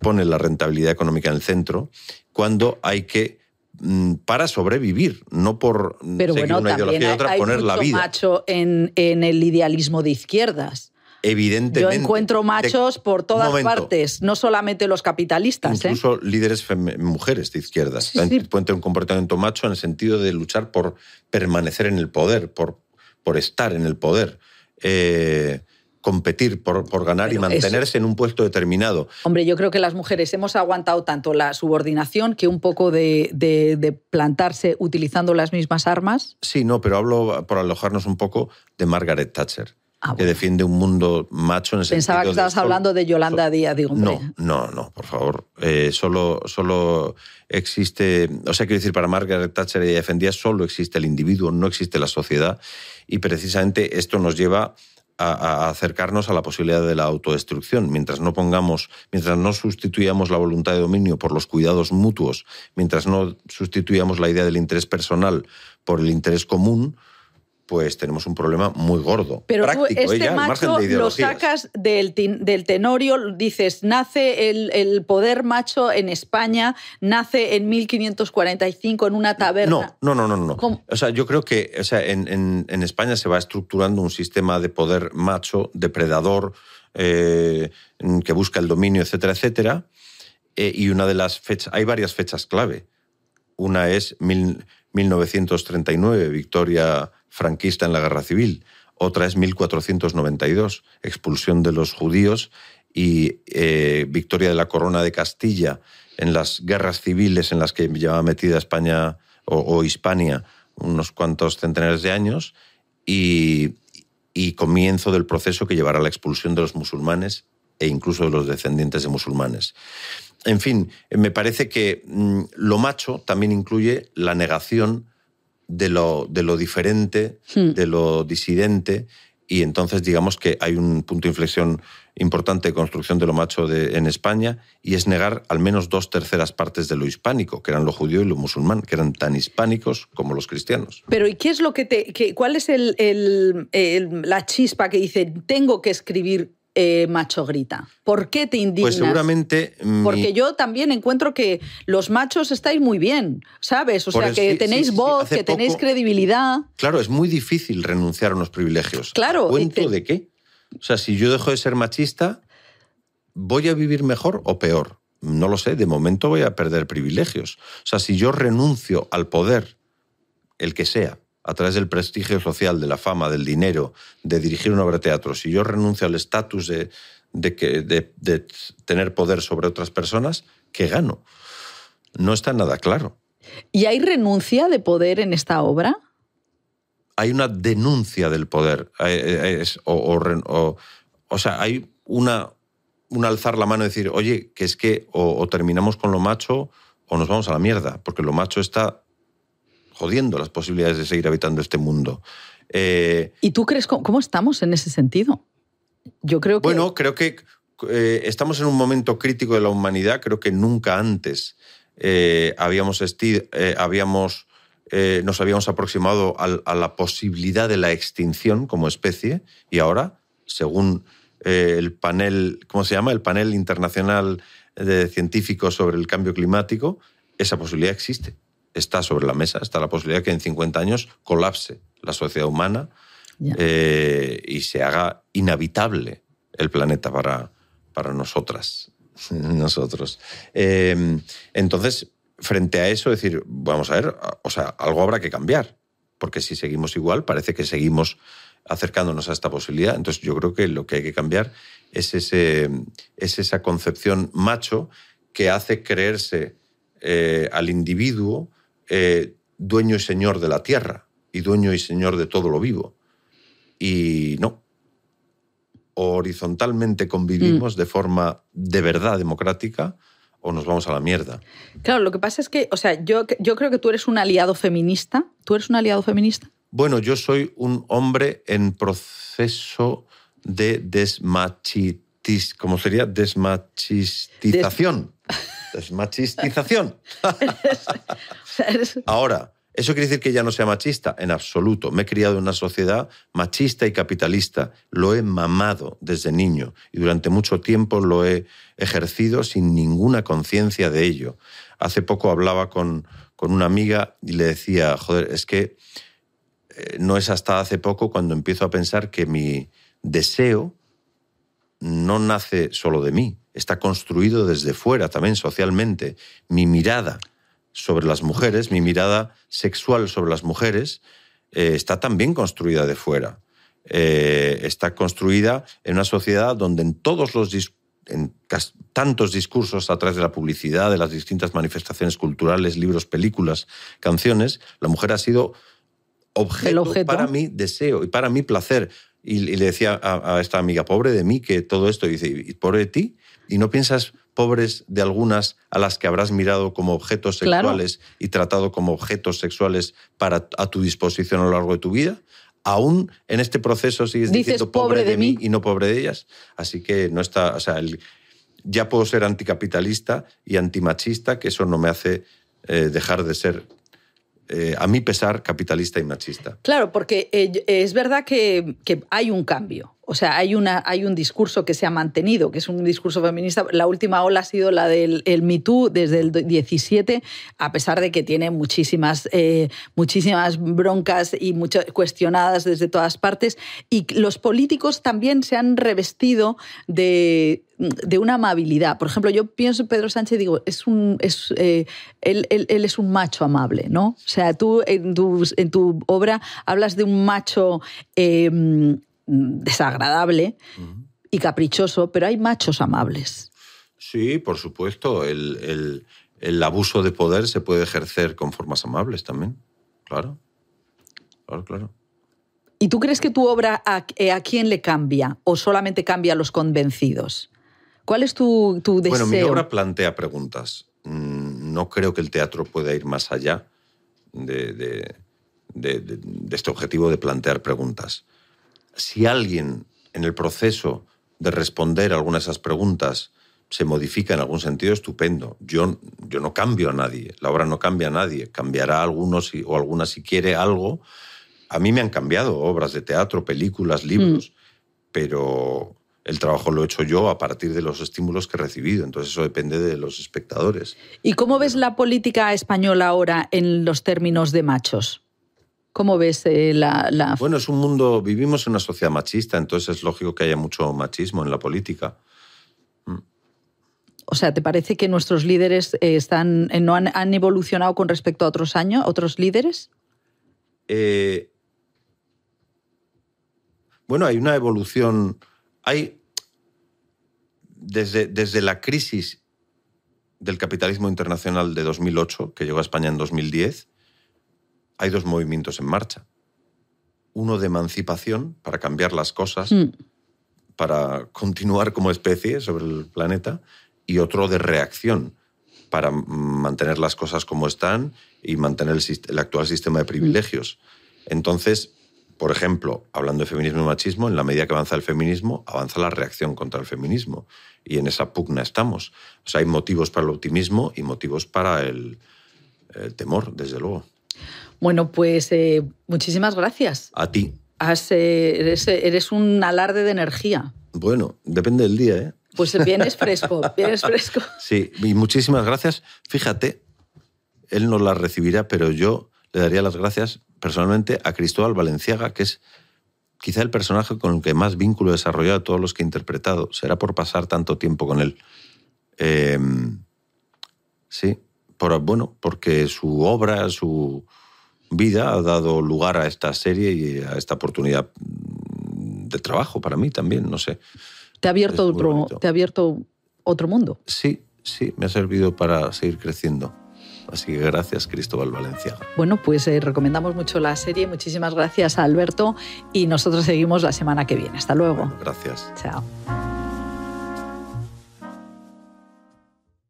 pone la rentabilidad económica en el centro cuando hay que mm, para sobrevivir, no por seguir una ideología y otra, poner la vida. macho en, en el idealismo de izquierdas evidentemente. Yo encuentro machos por todas partes, no solamente los capitalistas. ¿eh? Incluso líderes mujeres de izquierdas. Pueden tener un comportamiento macho en el sentido de luchar por permanecer en el poder, por, por estar en el poder. Eh, competir por, por ganar y mantenerse en un puesto determinado. Hombre, yo creo que las mujeres hemos aguantado tanto la subordinación que un poco de, de, plantarse utilizando las mismas armas. Sí, no, pero hablo por alojarnos un poco de Margaret Thatcher. Ah, que defiende un mundo macho en ese Pensaba que estabas hablando de Yolanda Díaz, digo. No, no, no, por favor. Eh, solo, solo existe, o sea, quiero decir, para Margaret Thatcher ella defendía solo existe el individuo, no existe la sociedad. Y precisamente esto nos lleva a, acercarnos a la posibilidad de la autodestrucción. Mientras no pongamos, mientras no sustituyamos la voluntad de dominio por los cuidados mutuos, mientras no sustituyamos la idea del interés personal por el interés común, pues tenemos un problema muy gordo. Pero tú este macho lo sacas del, del, tenorio, dices, nace el, poder macho en España, nace en 1545 en una taberna. No, no, no, no. no. O sea, yo creo que o sea, en, España se va estructurando un sistema de poder macho, depredador, eh, que busca el dominio, etcétera, etcétera. Eh, y una de las fechas, hay varias fechas clave. Una es 1939, victoria franquista en la guerra civil. Otra es 1492, expulsión de los judíos y eh, victoria de la corona de Castilla en las guerras civiles en las que llevaba metida España o, Hispania unos cuantos centenares de años y, y comienzo del proceso que llevará a la expulsión de los musulmanes e incluso de los descendientes de musulmanes. En fin, me parece que mm, lo macho también incluye la negación de lo, de lo diferente, hmm. de lo disidente, y entonces digamos que hay un punto de inflexión importante de construcción de lo macho de, en España y es negar al menos dos terceras partes de lo hispánico, que eran lo judío y lo musulmán, que eran tan hispánicos como los cristianos. Pero ¿y qué es lo que te, cuál es el, la chispa que dice tengo que escribir eh, macho grita? ¿Por qué te indignas? Pues seguramente... Porque yo también encuentro que los machos estáis muy bien, ¿sabes? O sea, que tenéis voz, que tenéis credibilidad. Claro, es muy difícil renunciar a unos privilegios. Claro. ¿Cuento de qué? O sea, si yo dejo de ser machista, ¿voy a vivir mejor o peor? No lo sé, de momento voy a perder privilegios. O sea, si yo renuncio al poder, el que sea, a través del prestigio social, de la fama, del dinero, de dirigir una obra de teatro, si yo renuncio al estatus de, de, tener poder sobre otras personas, ¿qué gano? No está nada claro. ¿Y hay renuncia de poder en esta obra? Hay una denuncia del poder. o, o, sea, hay una, un alzar la mano y decir, oye, que es que o terminamos con lo macho o nos vamos a la mierda, porque lo macho está jodiendo las posibilidades de seguir habitando este mundo. Eh, ¿Y tú crees cómo, estamos en ese sentido? Yo creo que... Bueno, creo que eh, estamos en un momento crítico de la humanidad. Creo que nunca antes eh, habíamos, habíamos nos habíamos aproximado a, la posibilidad de la extinción como especie y ahora, según el panel, ¿cómo se llama? El panel internacional de científicos sobre el cambio climático, esa posibilidad existe está sobre la mesa, está la posibilidad que en 50 años colapse la sociedad humana eh, y se haga inhabitable el planeta para, para nosotras, nosotros. Em, entonces, frente a eso, decir, vamos a ver, o sea, algo habrá que cambiar, porque si seguimos igual, parece que seguimos acercándonos a esta posibilidad. Entonces, yo creo que lo que hay que cambiar es, ese, es esa concepción macho que hace creerse eh, al individuo eh, dueño y señor de la tierra y dueño y señor de todo lo vivo. Y no. Horizontalmente convivimos mm. de forma de verdad democrática o nos vamos a la mierda. Claro, lo que pasa es que, o sea, yo, yo creo que tú eres un aliado feminista. ¿Tú eres un aliado feminista? Bueno, yo soy un hombre en proceso de desmachitis, ¿cómo sería? Desmachistización. Desmachistización. Ahora, ¿eso quiere decir que ya no sea machista? En absoluto. Me he criado en una sociedad machista y capitalista. Lo he mamado desde niño y durante mucho tiempo lo he ejercido sin ninguna conciencia de ello. Hace poco hablaba con, con una amiga y le decía, joder, es que eh, no es hasta hace poco cuando empiezo a pensar que mi deseo no nace solo de mí, está construido desde fuera también socialmente. Mi mirada sobre las mujeres, mi mirada sexual sobre las mujeres, eh, está también construida de fuera. Eh, está construida en una sociedad donde en todos los en tantos discursos a través de la publicidad, de las distintas manifestaciones culturales, libros, películas, canciones, la mujer ha sido objeto, para mi deseo y para mi placer. Y, le decía a, esta amiga, pobre de mí, que todo esto, dice, ¿y pobre de ti? ¿Y no piensas, pobres de algunas a las que habrás mirado como objetos sexuales y tratado como objetos sexuales para a tu disposición a lo largo de tu vida? Aún en este proceso sigues diciendo pobre, de, mí y no pobre de ellas. Así que no está, o sea, ya puedo ser anticapitalista y antimachista, que eso no me hace eh, dejar de ser eh, a mi pesar, capitalista y machista. Claro, porque eh, es verdad que, hay un cambio. O sea, hay, una, hay un discurso que se ha mantenido, que es un discurso feminista. La última ola ha sido la del el Me Too desde el 17, a pesar de que tiene muchísimas, eh, muchísimas broncas y muchas cuestionadas desde todas partes. Y los políticos también se han revestido de, de una amabilidad. Por ejemplo, yo pienso en Pedro Sánchez y digo, es un, es, eh, él, él, él, es un macho amable, ¿no? O sea, tú en tu, en tu obra hablas de un macho eh, desagradable uh -huh. y caprichoso, pero hay machos amables. Sí, por supuesto. El, el, el, abuso de poder se puede ejercer con formas amables también. Claro. Claro, claro. ¿Y tú crees que tu obra a, a quién le cambia o solamente cambia a los convencidos? ¿Cuál es tu, tu deseo? Bueno, mi obra plantea preguntas. Mm, No creo que el teatro pueda ir más allá de, de, de, de este objetivo de plantear preguntas. Si alguien en el proceso de responder a algunas de esas preguntas se modifica en algún sentido, estupendo. Yo, yo no cambio a nadie, la obra no cambia a nadie, cambiará a algunos o algunas si quiere algo. A mí me han cambiado obras de teatro, películas, libros, mm. pero el trabajo lo he hecho yo a partir de los estímulos que he recibido, entonces eso depende de los espectadores. ¿Y cómo ves la política española ahora en los términos de machos? ¿Cómo ves eh, la, la, Bueno, es un mundo, vivimos en una sociedad machista, entonces es lógico que haya mucho machismo en la política. Mm. O sea, ¿te parece que nuestros líderes eh, están, eh, no han, han, evolucionado con respecto a otros años, otros líderes? Eh, bueno, hay una evolución. Hay. Desde, desde la crisis del capitalismo internacional de 2008, que llegó a España en 2010, hay dos movimientos en marcha. Uno de emancipación para cambiar las cosas, mm. para continuar como especie sobre el planeta, y otro de reacción para mantener las cosas como están y mantener el, el actual sistema de privilegios. Entonces, por ejemplo, hablando de feminismo y machismo, en la medida que avanza el feminismo, avanza la reacción contra el feminismo. Y en esa pugna estamos. O sea, hay motivos para el optimismo y motivos para el, el temor, desde luego. Bueno, pues eh, muchísimas gracias. A ti. Has, eh, eres, eres, un alarde de energía. Bueno, depende del día, ¿eh? Pues vienes fresco, vienes fresco. Sí, y muchísimas gracias. Fíjate, él no la recibirá, pero yo le daría las gracias personalmente a Cristóbal Valenciaga, que es quizá el personaje con el que más vínculo he desarrollado de todos los que he interpretado. Será por pasar tanto tiempo con él. Eh, sí, por, bueno, porque su obra, su vida ha dado lugar a esta serie y a esta oportunidad de trabajo para mí también, no sé. Te ha abierto, otro, te ha abierto otro mundo. Sí, sí, me ha servido para seguir creciendo. Así que gracias, Cristóbal Valencia. Bueno, pues eh, recomendamos mucho la serie. Muchísimas gracias a Alberto y nosotros seguimos la semana que viene. Hasta luego. Bueno, gracias. Chao.